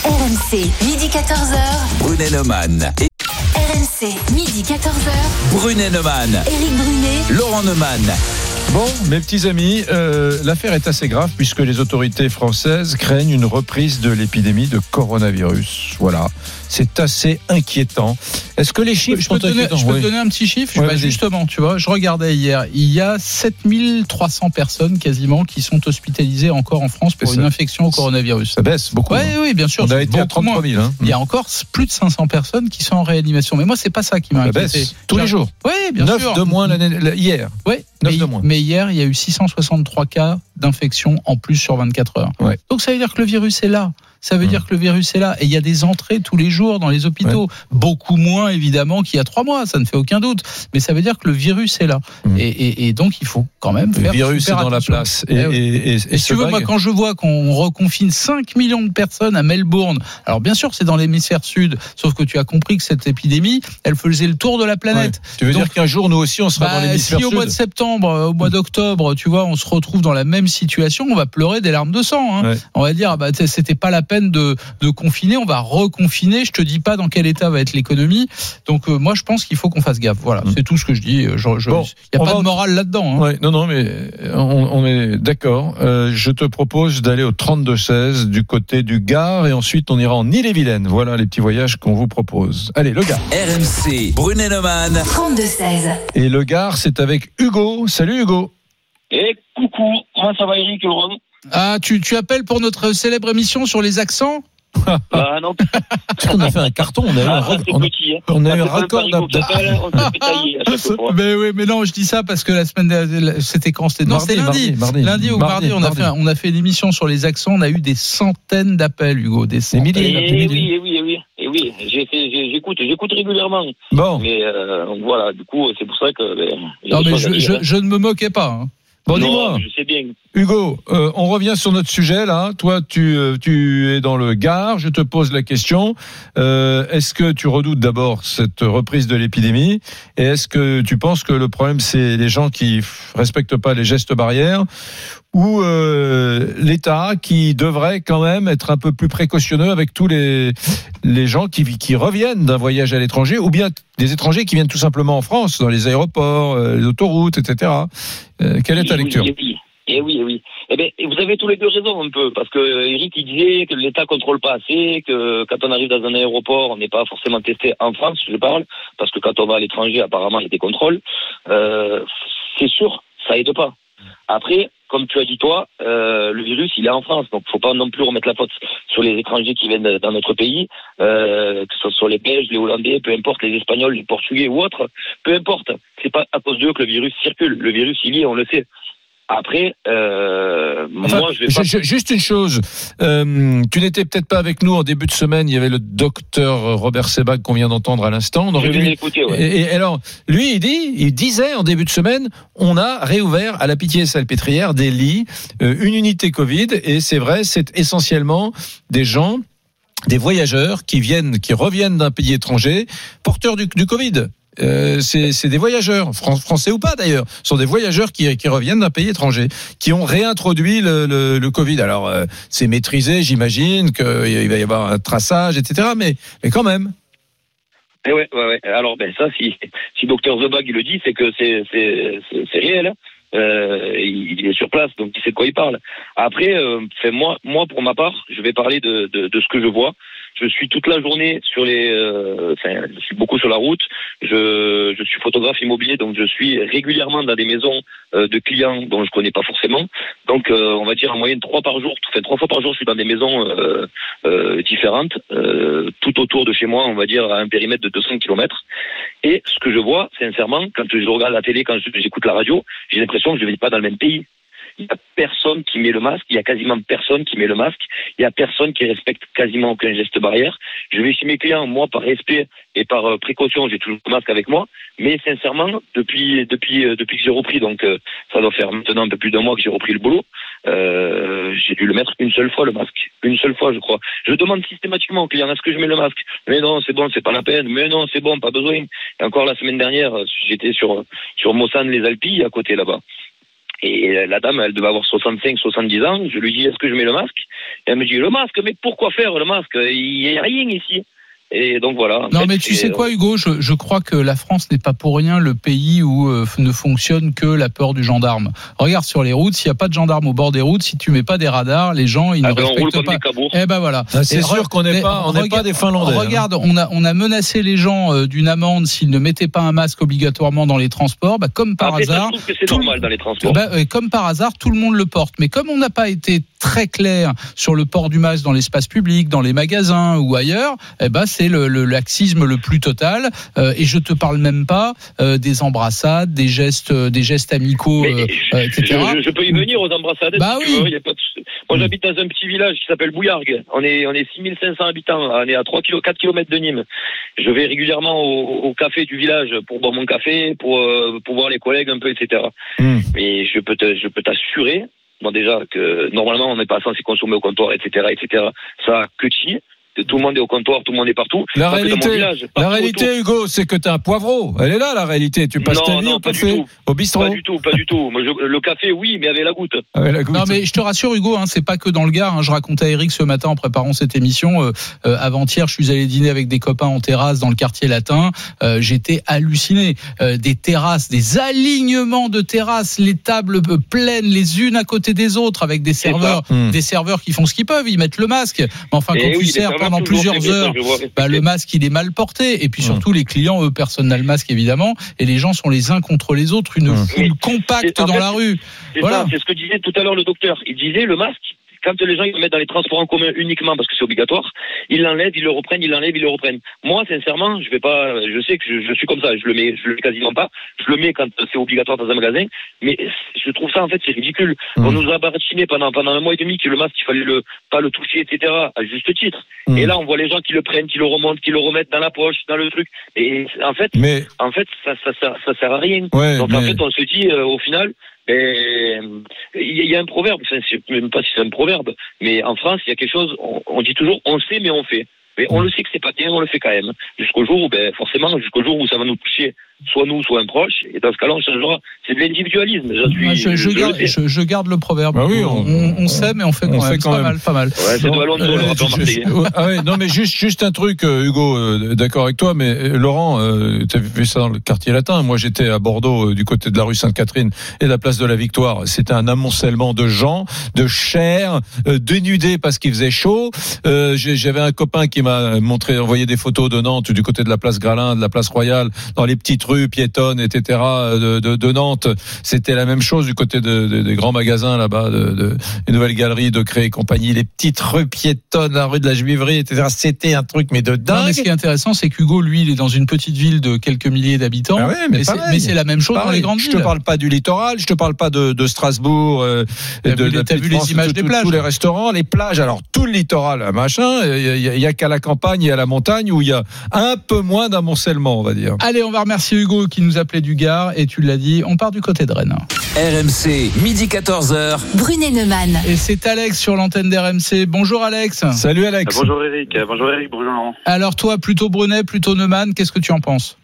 RMC, midi 14h. Brunet Neumann. Et RMC, midi 14h. Brunet Neumann. Éric Brunet. Laurent Neumann. Bon, mes petits amis, euh, l'affaire est assez grave puisque les autorités françaises craignent une reprise de l'épidémie de coronavirus. Voilà, c'est assez inquiétant. Est-ce que les chiffres Je peux, sont te donner, inquiétants je peux te Oui. donner un petit chiffre Ouais, Bah. Justement, tu vois, je regardais hier, il y a 7300 personnes quasiment qui sont hospitalisées encore en France pour une ça. infection au coronavirus. Ça baisse beaucoup. Oui, hein. oui, bien sûr. On a été à beaucoup moins. 33 000. Hein. Il y a encore plus de 500 personnes qui sont en réanimation. Mais moi, c'est pas ça qui m'a Ça inquiété. baisse tous les jours. Oui, bien 9 sûr. de moins hier. Ouais, Neuf mais, de moins. mais hier, il y a eu 663 cas d'infection en plus sur 24 heures. Ouais. Donc ça veut dire que le virus est là. Ça veut Mmh. dire que le virus est là. Et il y a des entrées tous les jours dans les hôpitaux. Beaucoup moins, évidemment, qu'il y a trois mois. Ça ne fait aucun doute. Mais ça veut dire que le virus est là. Mmh. Et, et- et donc, il faut quand même Le faire virus est dans la place. Et, Eh et, si tu veux, moi, quand je vois qu'on reconfine 5 millions de personnes à Melbourne, alors bien sûr, c'est dans l'hémisphère sud, sauf que tu as compris que cette épidémie, elle faisait le tour de la planète. Ouais. Tu veux Donc- dire qu'un jour, nous aussi, on sera Bah, dans l'hémisphère si au sud mois de septembre, euh, au mois d'octobre, tu vois, on se retrouve dans la même situation, on va pleurer des larmes de sang. hein. Ouais. On va dire, ah bah, c'était pas la peine de, de confiner, on va reconfiner. Je te dis pas dans quel état va être l'économie. Donc euh, moi, je pense qu'il faut qu'on fasse gaffe. Voilà, Mm. c'est tout ce que je dis. Il je, je, Bon, y a pas va de morale là-dedans. hein. Ouais, non, non, mais euh, on, on est d'accord. Euh, je te propose d'aller au 32-16 du côté du Gard et ensuite on ira en Ille-et-Vilaine. Voilà les petits voyages qu'on vous propose. Allez, le Gard. RMC. Brunet Neumann. 32-16. Et le Gard, c'est avec Hugo. Salut Hugo. Et coucou, comment ça va Eric Laurent Ah, tu, tu appelles pour notre célèbre émission sur les accents Ah non, Parce qu'on a fait un carton, on a eu un, ah, c'est on a- petit. Hein. on a eu un pas un parigo qui d'ap- appelle, On se fait tailler à chaque fois. Mais oui, mais non, je dis ça parce que la semaine dernière, c'était quand? C'était non, c'était lundi. mardi, mardi. Lundi ou mardi, on a mardi. fait on a fait une émission sur les accents. On a eu des centaines d'appels, Hugo, des Des centaines. milliers. Et Des oui, milliers. et oui, et oui, et oui. J'écoute, j'écoute régulièrement. Bon, Mais euh, voilà, du coup, c'est pour ça que. Ben, Non, mais je, hein. je ne me moquais pas. hein. Bon dis-moi. Je sais bien. Hugo, euh, on revient sur notre sujet là. Toi, tu, euh, tu es dans le Gard. Je te pose la question. Euh, est-ce que tu redoutes d'abord cette reprise de l'épidémie? Et est-ce que tu penses que le problème, c'est les gens qui respectent pas les gestes barrières? Ou euh, l'État qui devrait quand même être un peu plus précautionneux avec tous les, les gens qui, qui reviennent d'un voyage à l'étranger ou bien des étrangers qui viennent tout simplement en France, dans les aéroports, euh, les autoroutes, etc. Euh, quelle est ta lecture? Eh oui, eh oui. Eh ben, vous avez tous les deux raison un peu, parce que Eric il disait que l'État contrôle pas assez, que quand on arrive dans un aéroport, on n'est pas forcément testé en France, je parle, parce que quand on va à l'étranger, apparemment, il y a des contrôles. Euh, c'est sûr, ça aide pas. Après, comme tu as dit toi, euh, le virus, il est en France. Donc, faut pas non plus remettre la faute sur les étrangers qui viennent dans notre pays, euh, que ce soit les Belges, les Hollandais, peu importe, les Espagnols, les Portugais ou autres, peu importe. C'est pas à cause d'eux que le virus circule. Le virus, il y est, on le sait. Après, euh, Enfin, moi, je vais pas. ju- ju- Juste une chose, euh, tu n'étais peut-être pas avec nous en début de semaine. Il y avait le docteur Robert Sebag qu'on vient d'entendre à l'instant. Je vais lui- l'écouter, ouais. Et, et alors, lui, il dit, il disait en début de semaine, on a réouvert à la Pitié-Salpêtrière des lits, euh, une unité Covid, et c'est vrai, c'est essentiellement des gens, des voyageurs qui viennent, qui reviennent d'un pays étranger, porteurs du, du Covid. Euh, c'est des voyageurs, fran- français ou pas d'ailleurs, sont des voyageurs qui, reviennent d'un pays étranger, qui ont réintroduit le, Covid. Alors euh, c'est maîtrisé, j'imagine qu'il va y avoir un traçage, etc. Mais, mais quand même. Eh ouais, ouais, ouais. Alors, ben ça, si si docteur Zebag le dit, c'est que c'est réel. hein. Euh, il est sur place, donc il sait de quoi il parle. Après, euh, moi, moi pour ma part, je vais parler de ce que je vois. Je suis toute la journée sur les, euh, enfin, je suis beaucoup sur la route. Je, je suis photographe immobilier, donc je suis régulièrement dans des maisons euh, de clients dont je connais pas forcément. Donc, euh, on va dire en moyenne trois par jour, enfin trois fois par jour, je suis dans des maisons euh, euh, différentes, euh, tout autour de chez moi, on va dire à un périmètre de 200 km. Et ce que je vois, sincèrement, quand je regarde la télé, quand j'écoute la radio, j'ai l'impression que je ne vis pas dans le même pays. Il n'y a personne qui met le masque, il y a quasiment personne qui met le masque, il n'y a personne qui respecte quasiment aucun geste barrière. Je vais chez mes clients, moi, par respect et par euh, précaution, j'ai toujours le masque avec moi, mais sincèrement, depuis depuis euh, depuis que j'ai repris, donc euh, ça doit faire maintenant un peu plus d'un mois que j'ai repris le boulot, euh, j'ai dû le mettre une seule fois le masque, une seule fois, je crois. Je demande systématiquement aux clients est-ce que je mets le masque? Mais non, c'est bon, c'est pas la peine. Mais non, c'est bon, pas besoin. Et encore la semaine dernière, j'étais sur sur Mossane les Alpilles à côté là-bas. Et la dame, elle devait avoir 65, 70 ans. Je lui dis, est-ce que je mets le masque? Et elle me dit, le masque, mais pourquoi faire le masque? Il n'y a rien ici. Et donc voilà. Non, mais tu sais quoi, Hugo je, je crois que la France n'est pas pour rien le pays où euh, ne fonctionne que la peur du gendarme. Regarde sur les routes, s'il n'y a pas de gendarme au bord des routes, si tu mets pas des radars, les gens ils Ah ne ben, on roule respectent comme pas. des cabours. Eh ben voilà. Ah, c'est sûr qu'on n'est pas, on n'est pas regarde- des Finlandais. hein. Regarde, on a, on a menacé les gens euh, d'une amende s'ils ne mettaient pas un masque obligatoirement dans les transports. Bah, comme par Après, ça, je hasard, trouve que c'est normal dans les transports. bah, euh, comme par hasard, tout le monde le porte. Mais comme on n'a pas été très clair sur le port du masque dans l'espace public, dans les magasins ou ailleurs, eh ben c'est le, le laxisme le plus total. Euh, et je te parle même pas euh, des embrassades, des gestes, euh, des gestes amicaux, euh, etc. je- je peux y venir aux embrassades. Bah si oui. veux, y a pas de souci. Moi, j'habite dans un petit village qui s'appelle Bouillargues. On est, on est 6500 habitants. On est à 3 kilo, 4 km de Nîmes. Je vais régulièrement au, au café du village pour boire mon café, pour, euh, pour voir les collègues un peu, etc. Hmm. Mais je peux te, je peux t'assurer, bon, déjà, que normalement, on n'est pas censé consommer au comptoir, etc., etc. Ça, que chi. Tout le monde est au comptoir, tout le monde est partout. La réalité, village, la Hugo, c'est que t'es un poivreau. Elle est là, la réalité. Tu passes Non, ta vie non, au café, au bistrot. Pas du tout, pas du tout. Moi, je- le café, oui, mais avec la goutte. Avec la goutte. Non mais je te rassure Hugo, hein, c'est pas que dans le Gard. hein. Je racontais à Eric ce matin en préparant cette émission. euh, euh, Avant-hier, je suis allé dîner avec des copains en terrasse dans le quartier latin. Euh, J'étais halluciné. Euh, des terrasses, des alignements de terrasses, les tables pleines les unes à côté des autres avec des serveurs. Hmm. des serveurs qui font ce qu'ils peuvent. Ils mettent le masque. Mais enfin, Et quand oui, tu les sers pendant plusieurs heures, bah, le masque il est mal porté. Et puis Hmm. surtout les clients, eux, personne n'a le masque évidemment. Et les gens sont les uns contre les autres, une Hmm. foule compacte dans fait, la rue. Voilà. ça, c'est ce que disait tout à l'heure le docteur. Il disait le masque, quand les gens ils le mettent dans les transports en commun uniquement parce que c'est obligatoire, ils l'enlèvent, ils le reprennent, ils l'enlèvent, ils le reprennent. Moi, sincèrement, je vais pas, je sais que je, je suis comme ça, je le mets, je le mets quasiment pas. Je le mets quand c'est obligatoire dans un magasin, mais je trouve ça en fait c'est ridicule. On nous a baratiné pendant pendant un mois et demi que le masque il fallait le pas le toucher, etc. À juste titre. Mm. Et là, on voit les gens qui le prennent, qui le remontent, qui le remettent dans la poche, dans le truc. Et en fait, Mais, en fait, ça ça ça, ça sert à rien. ouais, Donc en fait, on se dit euh, au final, ben, il y, a- un proverbe, enfin, je sais même pas si c'est un proverbe, mais en France, il y a quelque chose, on, on dit toujours, on sait mais on fait. Mais on le sait que c'est pas bien, on le fait quand même. Jusqu'au jour où, ben, forcément, jusqu'au jour où ça va nous toucher, soit nous, soit un proche, et dans ce cas-là, on changera. C'est de l'individualisme. J'en suis, Ah, je, je je je- je garde le proverbe. Bah oui, on, on- on sait, mais on fait on quand fait même. quand C'est pas même. mal, pas mal. Ouais, c'est de Euh, le rappeur je- marseillais. je- ah ouais, non, mais juste, juste un truc, euh, Hugo, euh, d'accord avec toi, mais euh, Laurent, tu as vu ça dans le quartier latin? Moi, j'étais à Bordeaux, euh, du côté de la rue Sainte-Catherine et de la place de la Victoire. C'était un amoncellement de gens, de chair, euh, dénudés parce qu'il faisait chaud. Euh, J'avais un copain qui m'a montré, envoyé des photos de Nantes, du côté de la place Gralin, de la place Royale, dans les petites rues piétonnes, etc. de, de, de Nantes. C'était la même chose du côté de, de- des grands magasins là-bas, de, de, des nouvelles galeries de Cré et compagnie, les petites rues piétonnes, la rue de la Juiverie, etc. C'était un truc mais de Non, dingue. mais ce qui est intéressant, c'est qu'Hugo, lui, il est dans une petite ville de quelques milliers d'habitants. Ah ouais, mais mais c'est- la même chose dans les grandes je villes. te parle pas du littoral, je te parle pas de, Strasbourg, euh, de, vu de la vu les images tout- des plages tous les restaurants, les plages, alors tout le littoral, machin, il y, a- il y a qu'à la campagne et à la montagne où il y a un peu moins d'amoncellement, on va dire. Allez, on va remercier Hugo qui nous appelait du Gard et tu l'as dit, on part du côté de Rennes. RMC, midi 14h. Brunet Neumann. Et c'est Alex sur l'antenne d'RMC. Bonjour Alex. Salut Alex. Bonjour Eric, Euh, bonjour Eric, bonjour Laurent. Alors toi, plutôt Brunet, plutôt Neumann, qu'est-ce que tu en penses?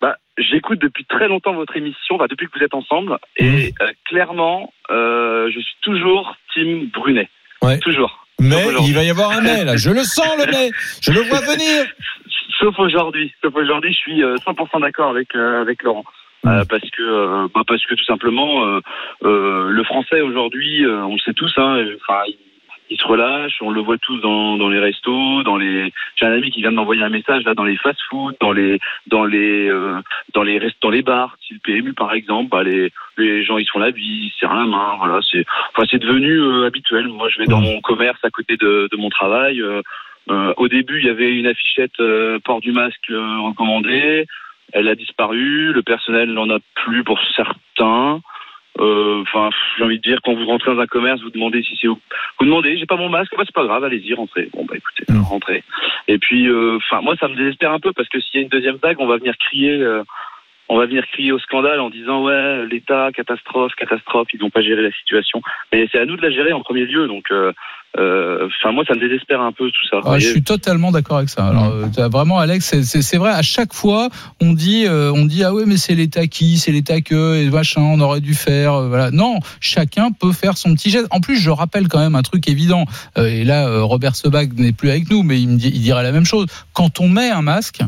Bah, j'écoute depuis très longtemps votre émission, bah, depuis que vous êtes ensemble, et euh, clairement, euh, je suis toujours Team Brunet. Ouais. Toujours. Mais il va y avoir un mais là, je le sens le mais, je le vois venir. Sauf aujourd'hui. Sauf aujourd'hui, je suis euh, 100% d'accord avec euh, avec Laurent. Euh, parce que euh, bah, parce que tout simplement euh, euh, le français aujourd'hui euh, on le sait tous hein euh, enfin il, il se relâche on le voit tous dans, dans les restos dans les j'ai un ami qui vient de m'envoyer un message là dans les fast food dans les dans les euh, dans les rest- dans les bars style PMU par exemple bah, les les gens ils font la bise ils se serrent la main voilà c'est enfin c'est devenu euh, habituel moi je vais dans mon commerce à côté de, de mon travail euh, au début, il y avait une affichette euh, port du masque euh, recommandé. Elle a disparu. Le personnel n'en a plus pour certains. Euh, Enfin, j'ai envie de dire, quand vous rentrez dans un commerce, vous demandez si c'est vous demandez, j'ai pas mon masque, bah, c'est pas grave, allez-y, rentrez. Bon bah écoutez, rentrez. Et puis, euh, enfin, moi ça me désespère un peu parce que s'il y a une deuxième vague, on va venir crier. euh, on va venir crier au scandale en disant ouais l'État catastrophe catastrophe ils n'ont pas géré la situation mais c'est à nous de la gérer en premier lieu donc euh, enfin moi ça me désespère un peu tout ça. Ah, Je suis totalement d'accord avec ça. Alors, euh, vraiment, Alex, c'est- vrai. À chaque fois, on dit, euh, on dit, ah oui, mais c'est l'État qui, c'est l'État que, et machin, on aurait dû faire. euh, voilà. Non, chacun peut faire son petit geste. En plus, je rappelle quand même un truc évident. Euh, et là, euh, Robert Sebag n'est plus avec nous, mais il me dit, il dirait la même chose. Quand on met un masque,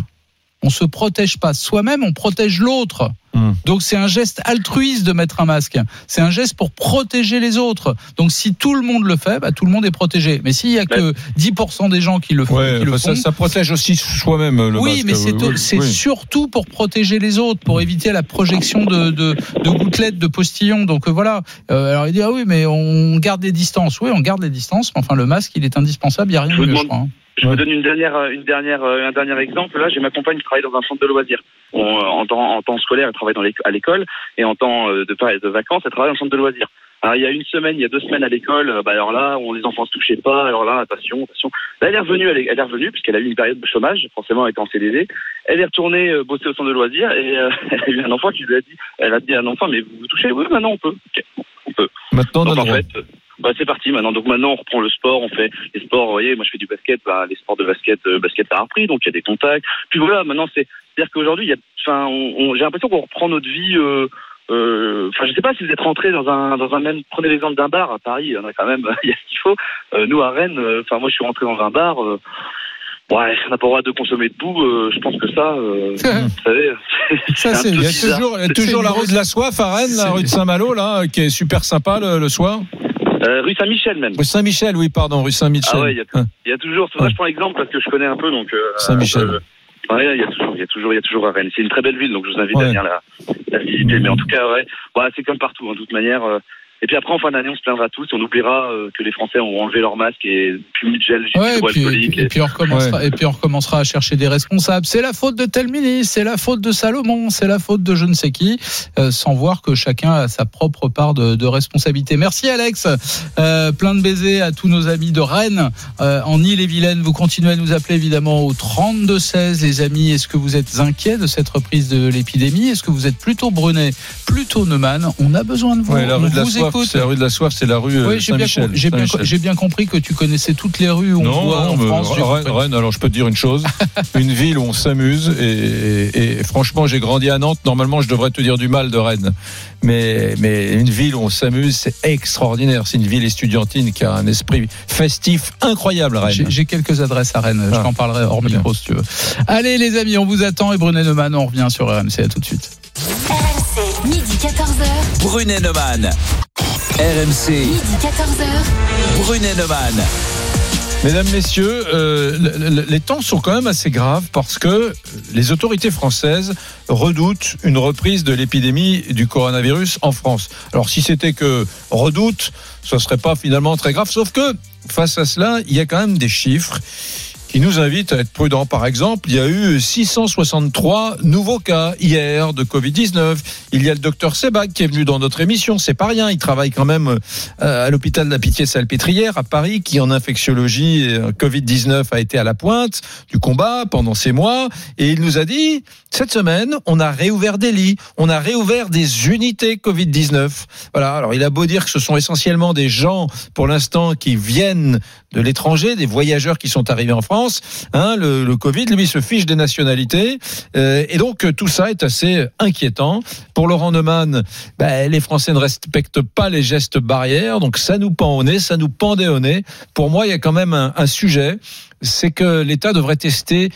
on se protège pas soi-même, on protège l'autre. Hmm. Donc c'est un geste altruiste de mettre un masque. C'est un geste pour protéger les autres. Donc si tout le monde le fait, bah, tout le monde est protégé. Mais s'il y a que 10% des gens qui le font, Ouais, qui le ça, font, ça protège aussi soi-même le oui, masque. mais c'est Oui, c'est oui. surtout pour protéger les autres, pour éviter la projection de, de, de gouttelettes, de postillons. Donc euh, voilà. Euh, alors il dit ah oui, mais on garde les distances. Oui, on garde les distances. Mais enfin, le masque, il est indispensable. Il n'y a rien de mieux, je crois. hein. Je vous donne une dernière, euh, une dernière, euh, un dernier exemple. Là, j'ai ma compagne qui travaille dans un centre de loisirs. On, euh, en, temps, en temps scolaire, elle travaille dans à l'école, et en temps de, de vacances, elle travaille dans un centre de loisirs. Alors, il y a une semaine, il y a deux semaines à l'école, bah, alors là, on, les enfants se touchaient pas, alors là, attention, attention. Là, elle est revenue, elle est, elle est revenue, puisqu'elle a eu une période de chômage, forcément, elle était en CDD. Elle est retournée euh, bosser au centre de loisirs, et euh, elle a eu un enfant qui lui a dit, elle a dit à un enfant, mais vous vous touchez? Oui, maintenant, on peut. On peut. Maintenant, on a Donc le en fait, bah, c'est parti maintenant. Donc maintenant, on reprend le sport, on fait les sports. Vous voyez, moi je fais du basket, bah, les sports de basket, euh, basket a repris, donc il y a des contacts. Puis voilà, maintenant c'est, c'est-à-dire qu'aujourd'hui, il y a, enfin, on, on- j'ai l'impression qu'on reprend notre vie. euh, euh, Enfin, je sais pas si vous êtes rentré dans un dans un même. Prenez l'exemple d'un bar à Paris, il y en a quand même, il y a ce qu'il faut. Euh, nous à Rennes, euh, enfin moi je suis rentré dans un bar. euh, Ouais, on n'a pas le droit de consommer debout. euh, je pense que ça, euh, vous savez, Ça, c'est- Il y a toujours, toujours la rue de la soif à Rennes, la rue de Saint-Malo, là, qui est super sympa le, le soir. Euh, rue Saint-Michel même. Rue Saint-Michel, oui, pardon, rue Saint-Michel. Ah ouais, il y a, Hein. il y a toujours. Je prends l'exemple parce que je connais un peu donc. euh, Saint-Michel. euh, ouais, il y a toujours, il y a toujours, il y a toujours à Rennes. C'est une très belle ville donc je vous invite Ouais. à venir la, la visiter. Mais en tout cas, ouais, ouais, c'est comme partout hein, de toute manière. Et puis après en fin d'année, on se plaindra tous, on oubliera euh, que les Français ont enlevé leur masque et plus de gel Ouais, et puis, et puis on recommencera, et puis on recommencera à chercher des responsables. C'est la faute de tel ministre, c'est la faute de Salomon, c'est la faute de je ne sais qui, euh, sans voir que chacun a sa propre part de, de responsabilité. Merci Alex. Euh, plein de baisers à tous nos amis de Rennes, euh, en Ille-et-Vilaine. Vous continuez à nous appeler évidemment au 32 16, les amis. Est-ce que vous êtes inquiets de cette reprise de l'épidémie? Est-ce que vous êtes plutôt Brunet, plutôt Neumann? On a besoin de vous. Ouais, la on rue de la vous soif, écoute. c'est la rue de la soif, c'est la rue euh, Oui, j'ai bien, j'ai bien, compris que tu connaissais toutes les rues où on Non, voit en mais France. Rennes. Rennes, alors je peux te dire une chose, une ville où on s'amuse et, et- et franchement j'ai grandi à Nantes, normalement je devrais te dire du mal de Rennes, mais, mais une ville où on s'amuse c'est extraordinaire, c'est une ville estudiantine qui a un esprit festif incroyable J'ai Rennes. j'ai quelques adresses à Rennes, je Ah. t'en parlerai hors micro si tu veux. Allez les amis, on vous attend et Brunet Neumann, on revient sur RMC, à tout de suite. Midi 14h. Brunet Neumann. RMC, Midi 14h. Brunet Neumann. Mesdames, Messieurs, euh, le- le- les temps sont quand même assez graves parce que les autorités françaises redoutent une reprise de l'épidémie du coronavirus en France. Alors si c'était que redoute, ce serait pas finalement très grave, sauf que face à cela, il y a quand même des chiffres qui nous invitent à être prudents. Par exemple, il y a eu 663 nouveaux cas hier de Covid-19. Il y a le docteur Sebag qui est venu dans notre émission. C'est pas rien. Il travaille quand même euh, à l'hôpital de la Pitié-Salpêtrière à Paris, qui en infectiologie euh, Covid-19 a été à la pointe du combat pendant ces mois. Et il nous a dit, cette semaine, on a réouvert des lits, on a réouvert des unités Covid-19. Voilà. Alors, il a beau dire que ce sont essentiellement des gens, pour l'instant, qui viennent de l'étranger, des voyageurs qui sont arrivés en France. Hein, le, le Covid, lui, se fiche des nationalités. Euh, et donc, tout ça est assez inquiétant. Pour Laurent Neumann, ben, les Français ne respectent pas les gestes barrières. Donc, ça nous pend au nez, ça nous pendait au nez. Pour moi, il y a quand même un, un sujet. C'est que l'État devrait tester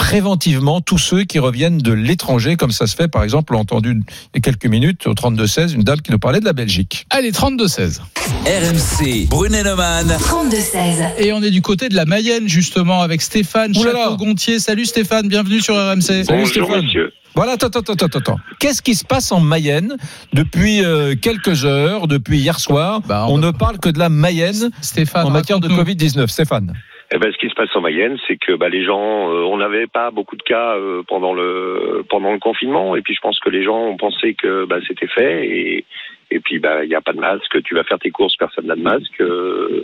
préventivement tous ceux qui reviennent de l'étranger, comme ça se fait, par exemple, on a entendu il y a quelques minutes au 32-16, une dame qui nous parlait de la Belgique. Allez, 32-16. RMC, Brunet-Neumann. 32-16. Et on est du côté de la Mayenne, justement, avec Stéphane. Château-Gontier. Salut Stéphane, bienvenue sur RMC. Salut, Bonjour, Stéphane. monsieur. Voilà, attends, attends, attends, attends. Qu'est-ce qui se passe en Mayenne depuis euh, quelques heures, depuis hier soir? Bah, On on ne parle que de la Mayenne Stéphane, en matière de raconte-nous. Covid-19. Stéphane. Eh ben, ce qui se passe en Mayenne, c'est que bah, les gens, euh, on n'avait pas beaucoup de cas euh, pendant le pendant le confinement, et puis je pense que les gens ont pensé que bah, c'était fait, et et puis bah il n'y a pas de masque. Tu vas faire tes courses, personne n'a de masque. euh,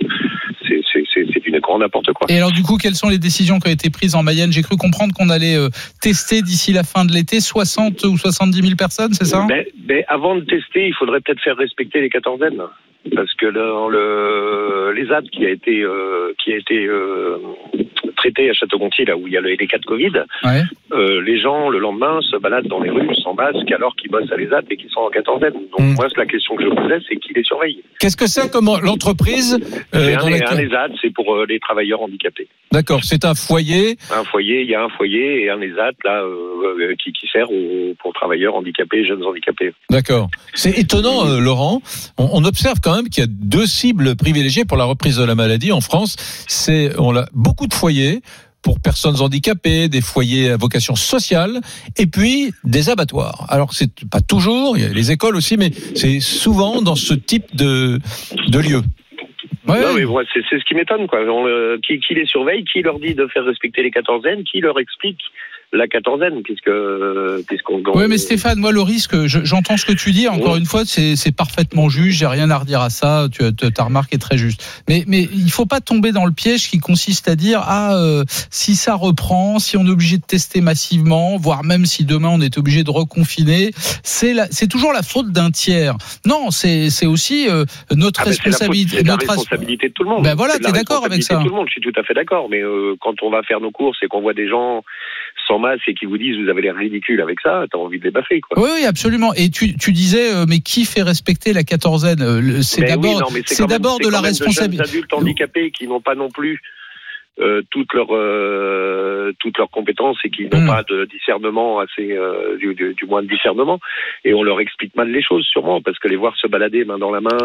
c'est c'est c'est c'est une grande n'importe quoi. Et alors du coup, quelles sont les décisions qui ont été prises en Mayenne? J'ai cru comprendre qu'on allait euh, tester d'ici la fin de l'été 60 ou 70 000 personnes, c'est ça? Mais, mais avant de tester, il faudrait peut-être faire respecter les quatorzaines. Parce que le, le, les ZAD qui a été, euh, qui a été euh, traité à Château-Gontier, là où il y a le- les cas de Covid, Ouais. euh, les gens, le lendemain, se baladent dans les rues sans masque alors qu'ils bossent à l'ESAT et qu'ils sont en quatorzaine. Donc, Mm. moi, la question que je posais, c'est qui les surveille? Qu'est-ce que c'est comme l'entreprise euh, C'est dans un, laquelle- un c'est pour euh, les travailleurs handicapés. D'accord, c'est un foyer. Un foyer, il y a un foyer et un ESAT, là, euh, euh, qui, qui sert aux, pour travailleurs handicapés, jeunes handicapés. D'accord. C'est étonnant, euh, Laurent. On, on observe quand même qu'il y a deux cibles privilégiées pour la reprise de la maladie en France. C'est on a beaucoup de foyers pour personnes handicapées, des foyers à vocation sociale, et puis des abattoirs. Alors c'est pas toujours, il y a les écoles aussi, mais c'est souvent dans ce type de de lieu. Ouais. Non, mais c'est ce qui m'étonne, quoi. Qui, qui les surveille, qui leur dit de faire respecter les quatorzaines, qui leur explique la quatorzaine, puisque euh, puisqu'on. Oui, mais Stéphane, moi, le risque, je- j'entends ce que tu dis. Encore une fois, c'est parfaitement juste. J'ai rien à redire à ça. Tu, ta remarque est très juste. Mais, mais il faut pas tomber dans le piège qui consiste à dire ah euh, si ça reprend, si on est obligé de tester massivement, voire même si demain on est obligé de reconfiner, c'est c'est toujours la faute d'un tiers. Non, c'est c'est aussi euh, notre Ah, responsabilité. C'est la notre responsabilité de tout le monde. Ben voilà, t'es d'accord avec ça. de Tout le monde, je suis tout à fait d'accord. Mais euh, quand on va faire nos courses et qu'on voit des gens sans masque et qui vous disent vous avez l'air ridicule avec ça, t'as envie de les baffer, quoi. Oui, oui, absolument. Et tu, tu disais, euh, mais qui fait respecter la quatorzaine Euh, C'est oui, d'abord, c'est d'abord de la responsabilité. adultes handicapés qui n'ont pas non plus euh, toutes leurs euh, toutes leurs compétences et qui n'ont Hmm. pas de discernement assez euh, du, du, du moins de discernement et on leur explique mal les choses sûrement parce que les voir se balader main dans la main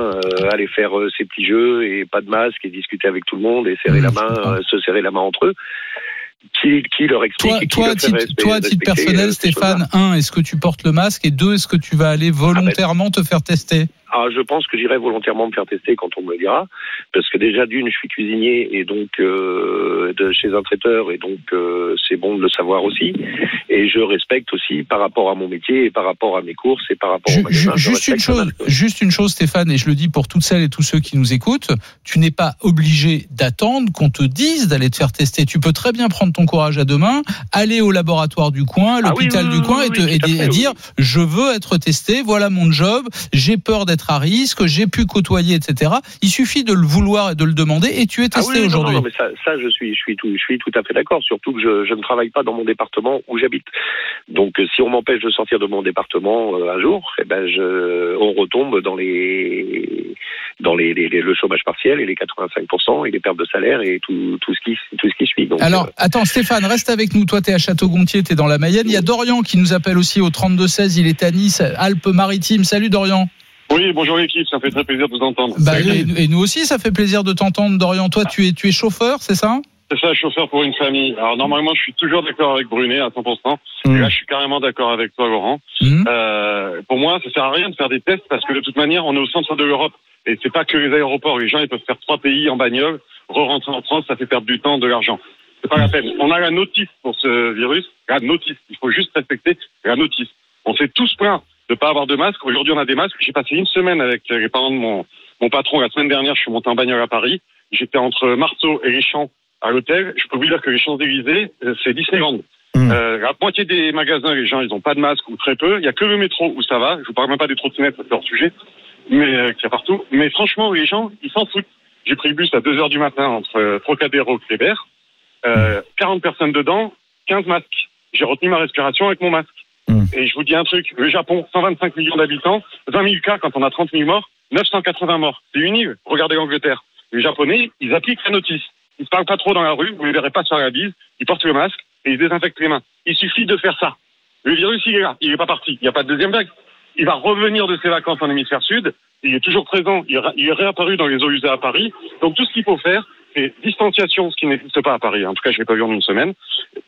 aller faire ces petits jeux et pas de masque et discuter avec tout le monde et serrer Hmm, la main se serrer la main entre eux qui, qui leur explique Toi, qui toi, leur titre, respect- toi, à titre respecter, personnel, Stéphane, un, est-ce que tu portes le masque Et deux, est-ce que tu vas aller volontairement te faire tester? Ah, je pense que j'irai volontairement me faire tester quand on me le dira, parce que déjà d'une, je suis cuisinier et donc euh, de chez un traiteur et donc euh, c'est bon de le savoir aussi. Et je respecte aussi par rapport à mon métier et par rapport à mes courses et par rapport Ju- au magasin. ju- je Juste une chose, juste une chose, Stéphane, et je le dis pour toutes celles et tous ceux qui nous écoutent, tu n'es pas obligé d'attendre qu'on te dise d'aller te faire tester. Tu peux très bien prendre ton courage à deux mains, aller au laboratoire du coin, Ah oui, l'hôpital oui, du oui, coin, et, te- et fait, dire je veux être testé, voilà mon job, j'ai peur d'être à risque, j'ai pu côtoyer, etc. Il suffit de le vouloir et de le demander, et tu es Ah testé oui, aujourd'hui. Non, non, mais ça, ça, je suis, je suis tout, je suis tout à fait d'accord. Surtout que je, je ne travaille pas dans mon département où j'habite. Donc, euh, si on m'empêche de sortir de mon département euh, un jour, eh ben, je, on retombe dans les, dans les, les- les- le chômage partiel et les 85% et les pertes de salaire et tout, tout ce qui, tout ce qui suit. Donc, Alors, euh, attends, Stéphane, reste avec nous. Toi, tu es à Château-Gontier, tu es dans la Mayenne. Il y a Dorian qui nous appelle aussi au 32-16. Il est à Nice, Alpes-Maritimes. Salut Dorian. Oui, bonjour l'équipe, ça fait très plaisir de vous entendre. Bah, et, et nous aussi, ça fait plaisir de t'entendre, Dorian. Toi, tu es, tu es chauffeur, c'est ça? C'est ça, chauffeur pour une famille. Alors normalement, je suis toujours d'accord avec Brunet à 100%. Mm. Et là, je suis carrément d'accord avec toi, Laurent. Mhm. Euh, pour moi, ça sert à rien de faire des tests parce que de toute manière, on est au centre de l'Europe. Et c'est pas que les aéroports. Les gens, ils peuvent faire trois pays en bagnole, re-rentrer en France, ça fait perdre du temps, de l'argent. C'est pas la peine. On a la notice pour ce virus. La notice. Il faut juste respecter la notice. On s'est tous plaints de pas avoir de masque. Aujourd'hui, on a des masques. J'ai passé une semaine avec les parents de mon, mon patron. La semaine dernière, je suis monté en bagnole à Paris. J'étais entre Marceau et les Champs à l'hôtel. Je peux vous dire que les Champs-Élysées, euh, c'est Disneyland. Mm. Euh, la moitié des magasins, les gens, ils ont pas de masque ou très peu. Il y a que le métro où ça va. Je vous parle même pas des trottinettes, c'est leur sujet, mais euh, qu'il y a partout. Mais franchement, les gens, ils s'en foutent. J'ai pris le bus à 2 heures du matin entre euh, Trocadéro et Kléber. Euh, 40 personnes dedans, 15 masques. J'ai retenu ma respiration avec mon masque. Mm. Et je vous dis un truc, le Japon, 125 millions d'habitants, 20 000 cas quand on a 30 000 morts, 980 morts. C'est une île. Regardez l'Angleterre. Les Japonais, ils appliquent la notice. Ils se parlent pas trop dans la rue, vous les verrez pas sur la bise, ils portent le masque et ils désinfectent les mains. Il suffit de faire ça. Le virus, il est là, il est pas parti. Il n'y a pas de deuxième vague. Il va revenir de ses vacances en hémisphère sud. Il est toujours présent. Il est réapparu dans les eaux usées à Paris. Donc tout ce qu'il faut faire, c'est distanciation, ce qui n'existe pas à Paris. En tout cas, je l'ai pas vu en une semaine.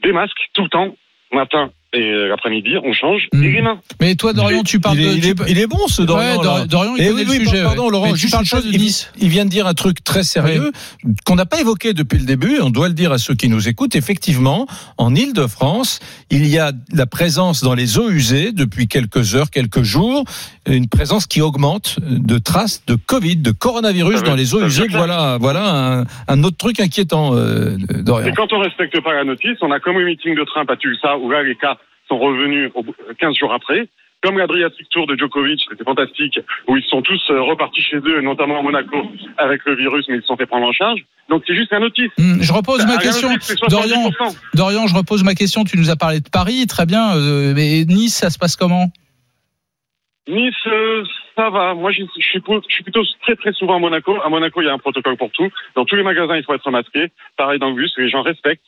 Des masques tout le temps, matin et euh, l'après-midi, on change. Mm. Et les mains. Mais toi, Dorian, tu parles il, est, de. il, est, peux- il est bon ce Dorian. Ouais, là. Dor- Dorian, il Eh oui, le oui, sujet. Pardon, ouais. Laurent, juste une chose. de Il, Nice. il vient de dire un truc très sérieux qu'on n'a pas évoqué depuis le début. On doit le dire à ceux qui nous écoutent. Effectivement, en Île-de-France, il y a la présence dans les eaux usées depuis quelques heures, quelques jours, une présence qui augmente de traces de Covid, de coronavirus dans les eaux usées. Voilà, voilà un, un autre truc inquiétant, euh, Dorian. Et quand on respecte pas la notice, on a comme le meeting de Trump à Tulsa, où là, les cas sont revenus au bout- 15 jours après. Comme l'Adriatic Tour de Djokovic, c'était fantastique, où ils sont tous euh, repartis chez eux, notamment à Monaco, avec le virus, mais ils se sont fait prendre en charge. Donc c'est juste la notice. Hmm, Je repose ma question. notice, Dorian, 70%. Dorian, je repose ma question. Tu nous as parlé de Paris, très bien. euh, mais Nice, ça se passe comment? Nice, euh, ça va. Moi, je je suis, je suis plutôt très très souvent à Monaco. À Monaco, il y a un protocole pour tout. Dans tous les magasins, il faut être masqué. Pareil dans le bus, les gens respectent,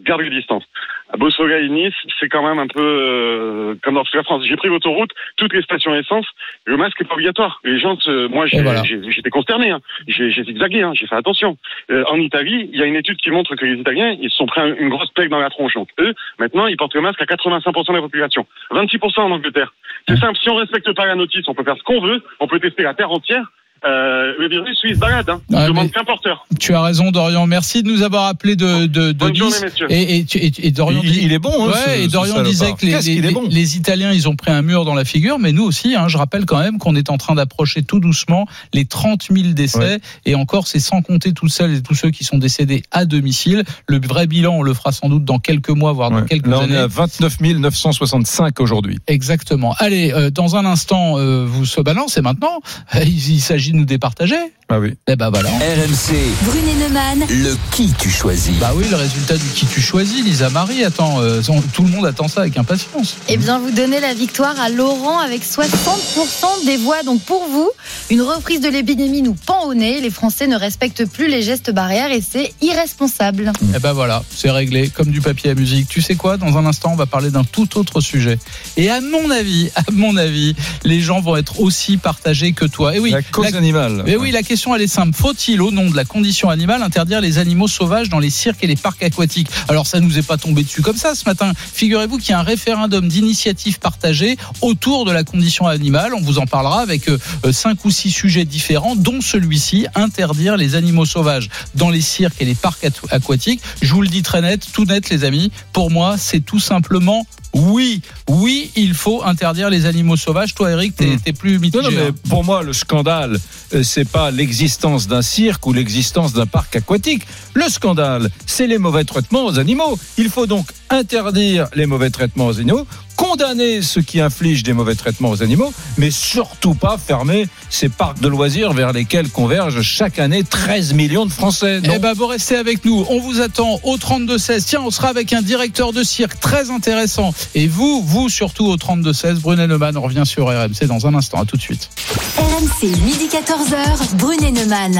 gardent les distances. À Beau Soleil, Nice, c'est quand même un peu euh, comme dans toute la France. J'ai pris l'autoroute, toutes les stations essence, le masque est pas obligatoire. Les gens, se- moi, Et voilà. j'étais consterné. Hein. J'ai j'ai zigzagué, hein. j'ai fait attention. Euh, en Italie, il y a une étude qui montre que les Italiens, ils se sont pris un- une grosse plaque dans la tronche. Donc eux, maintenant, ils portent le masque à 85% de la population. 26% en Angleterre. C'est simple, si on respecte pas la notice, on peut faire ce qu'on veut, on peut tester la terre entière. Euh, le virus, lui, il se balade. Hein. Il Ah, demande mais- qu'un porteur. Tu as raison, Dorian. Merci de nous avoir appelé de, de, de Bonne journée, Nice. messieurs. Et, et, tu- et- et Dorian, Il, dit- il est bon, hein, Ouais, ce- et Dorian disait que les, les- bon Italiens, ils ont pris un mur dans la figure, mais nous aussi, hein, je rappelle quand même qu'on est en train d'approcher tout doucement les 30 000 décès, Ouais. et encore, c'est sans compter toutes celles et tous ceux qui sont décédés à domicile. Le vrai bilan, on le fera sans doute dans quelques mois, voire dans quelques Là, on années. est à 29 965 aujourd'hui. Exactement. Allez, euh, dans un instant, euh, vous se balance, et maintenant, il, il s'agit nous départager. Ah oui. Eh ben voilà. RMC, Brunet Neumann, le qui tu choisis. Bah oui, le résultat du qui tu choisis, Lisa Marie. Attends, euh, tout le monde attend ça avec impatience. Eh bien, vous donnez la victoire à Laurent avec 60% des voix. Donc, pour vous, une reprise de l'épidémie nous pend au nez. Les Français ne respectent plus les gestes barrières et c'est irresponsable. Eh ben voilà, c'est réglé, comme du papier à musique. Tu sais quoi Dans un instant, on va parler d'un tout autre sujet. Et à mon avis, à mon avis, les gens vont être aussi partagés que toi. Et oui, la cause la- animale. mais oui, la question elle est simple. Faut-il, au nom de la condition animale, interdire les animaux sauvages dans les cirques et les parcs aquatiques? Alors ça nous est pas tombé dessus comme ça ce matin. Figurez-vous qu'il y a un référendum d'initiative partagée autour de la condition animale. On vous en parlera avec euh, euh, cinq ou six sujets différents, dont celui-ci interdire les animaux sauvages dans les cirques et les parcs at- aquatiques. Je vous le dis très net, tout net, les amis. Pour moi, c'est tout simplement oui, oui, il faut interdire les animaux sauvages. Toi, Eric, t'es Hmm. plus Non, mitigé. non, mais hein. pour moi, le scandale, euh, c'est pas l'existence d'un cirque ou l'existence d'un parc aquatique. Le scandale, c'est les mauvais traitements aux animaux. Il faut donc interdire les mauvais traitements aux animaux, condamner ceux qui infligent des mauvais traitements aux animaux, mais surtout pas fermer ces parcs de loisirs vers lesquels convergent chaque année 13 millions de Français. Non Eh ben, vous restez avec nous. On vous attend au 32-16. Tiens, on sera avec un directeur de cirque très intéressant. Et vous, vous surtout au 32-16. Brunet Neumann, on revient sur RMC dans un instant. À tout de suite. RMC, midi 14h, Brunet Neumann.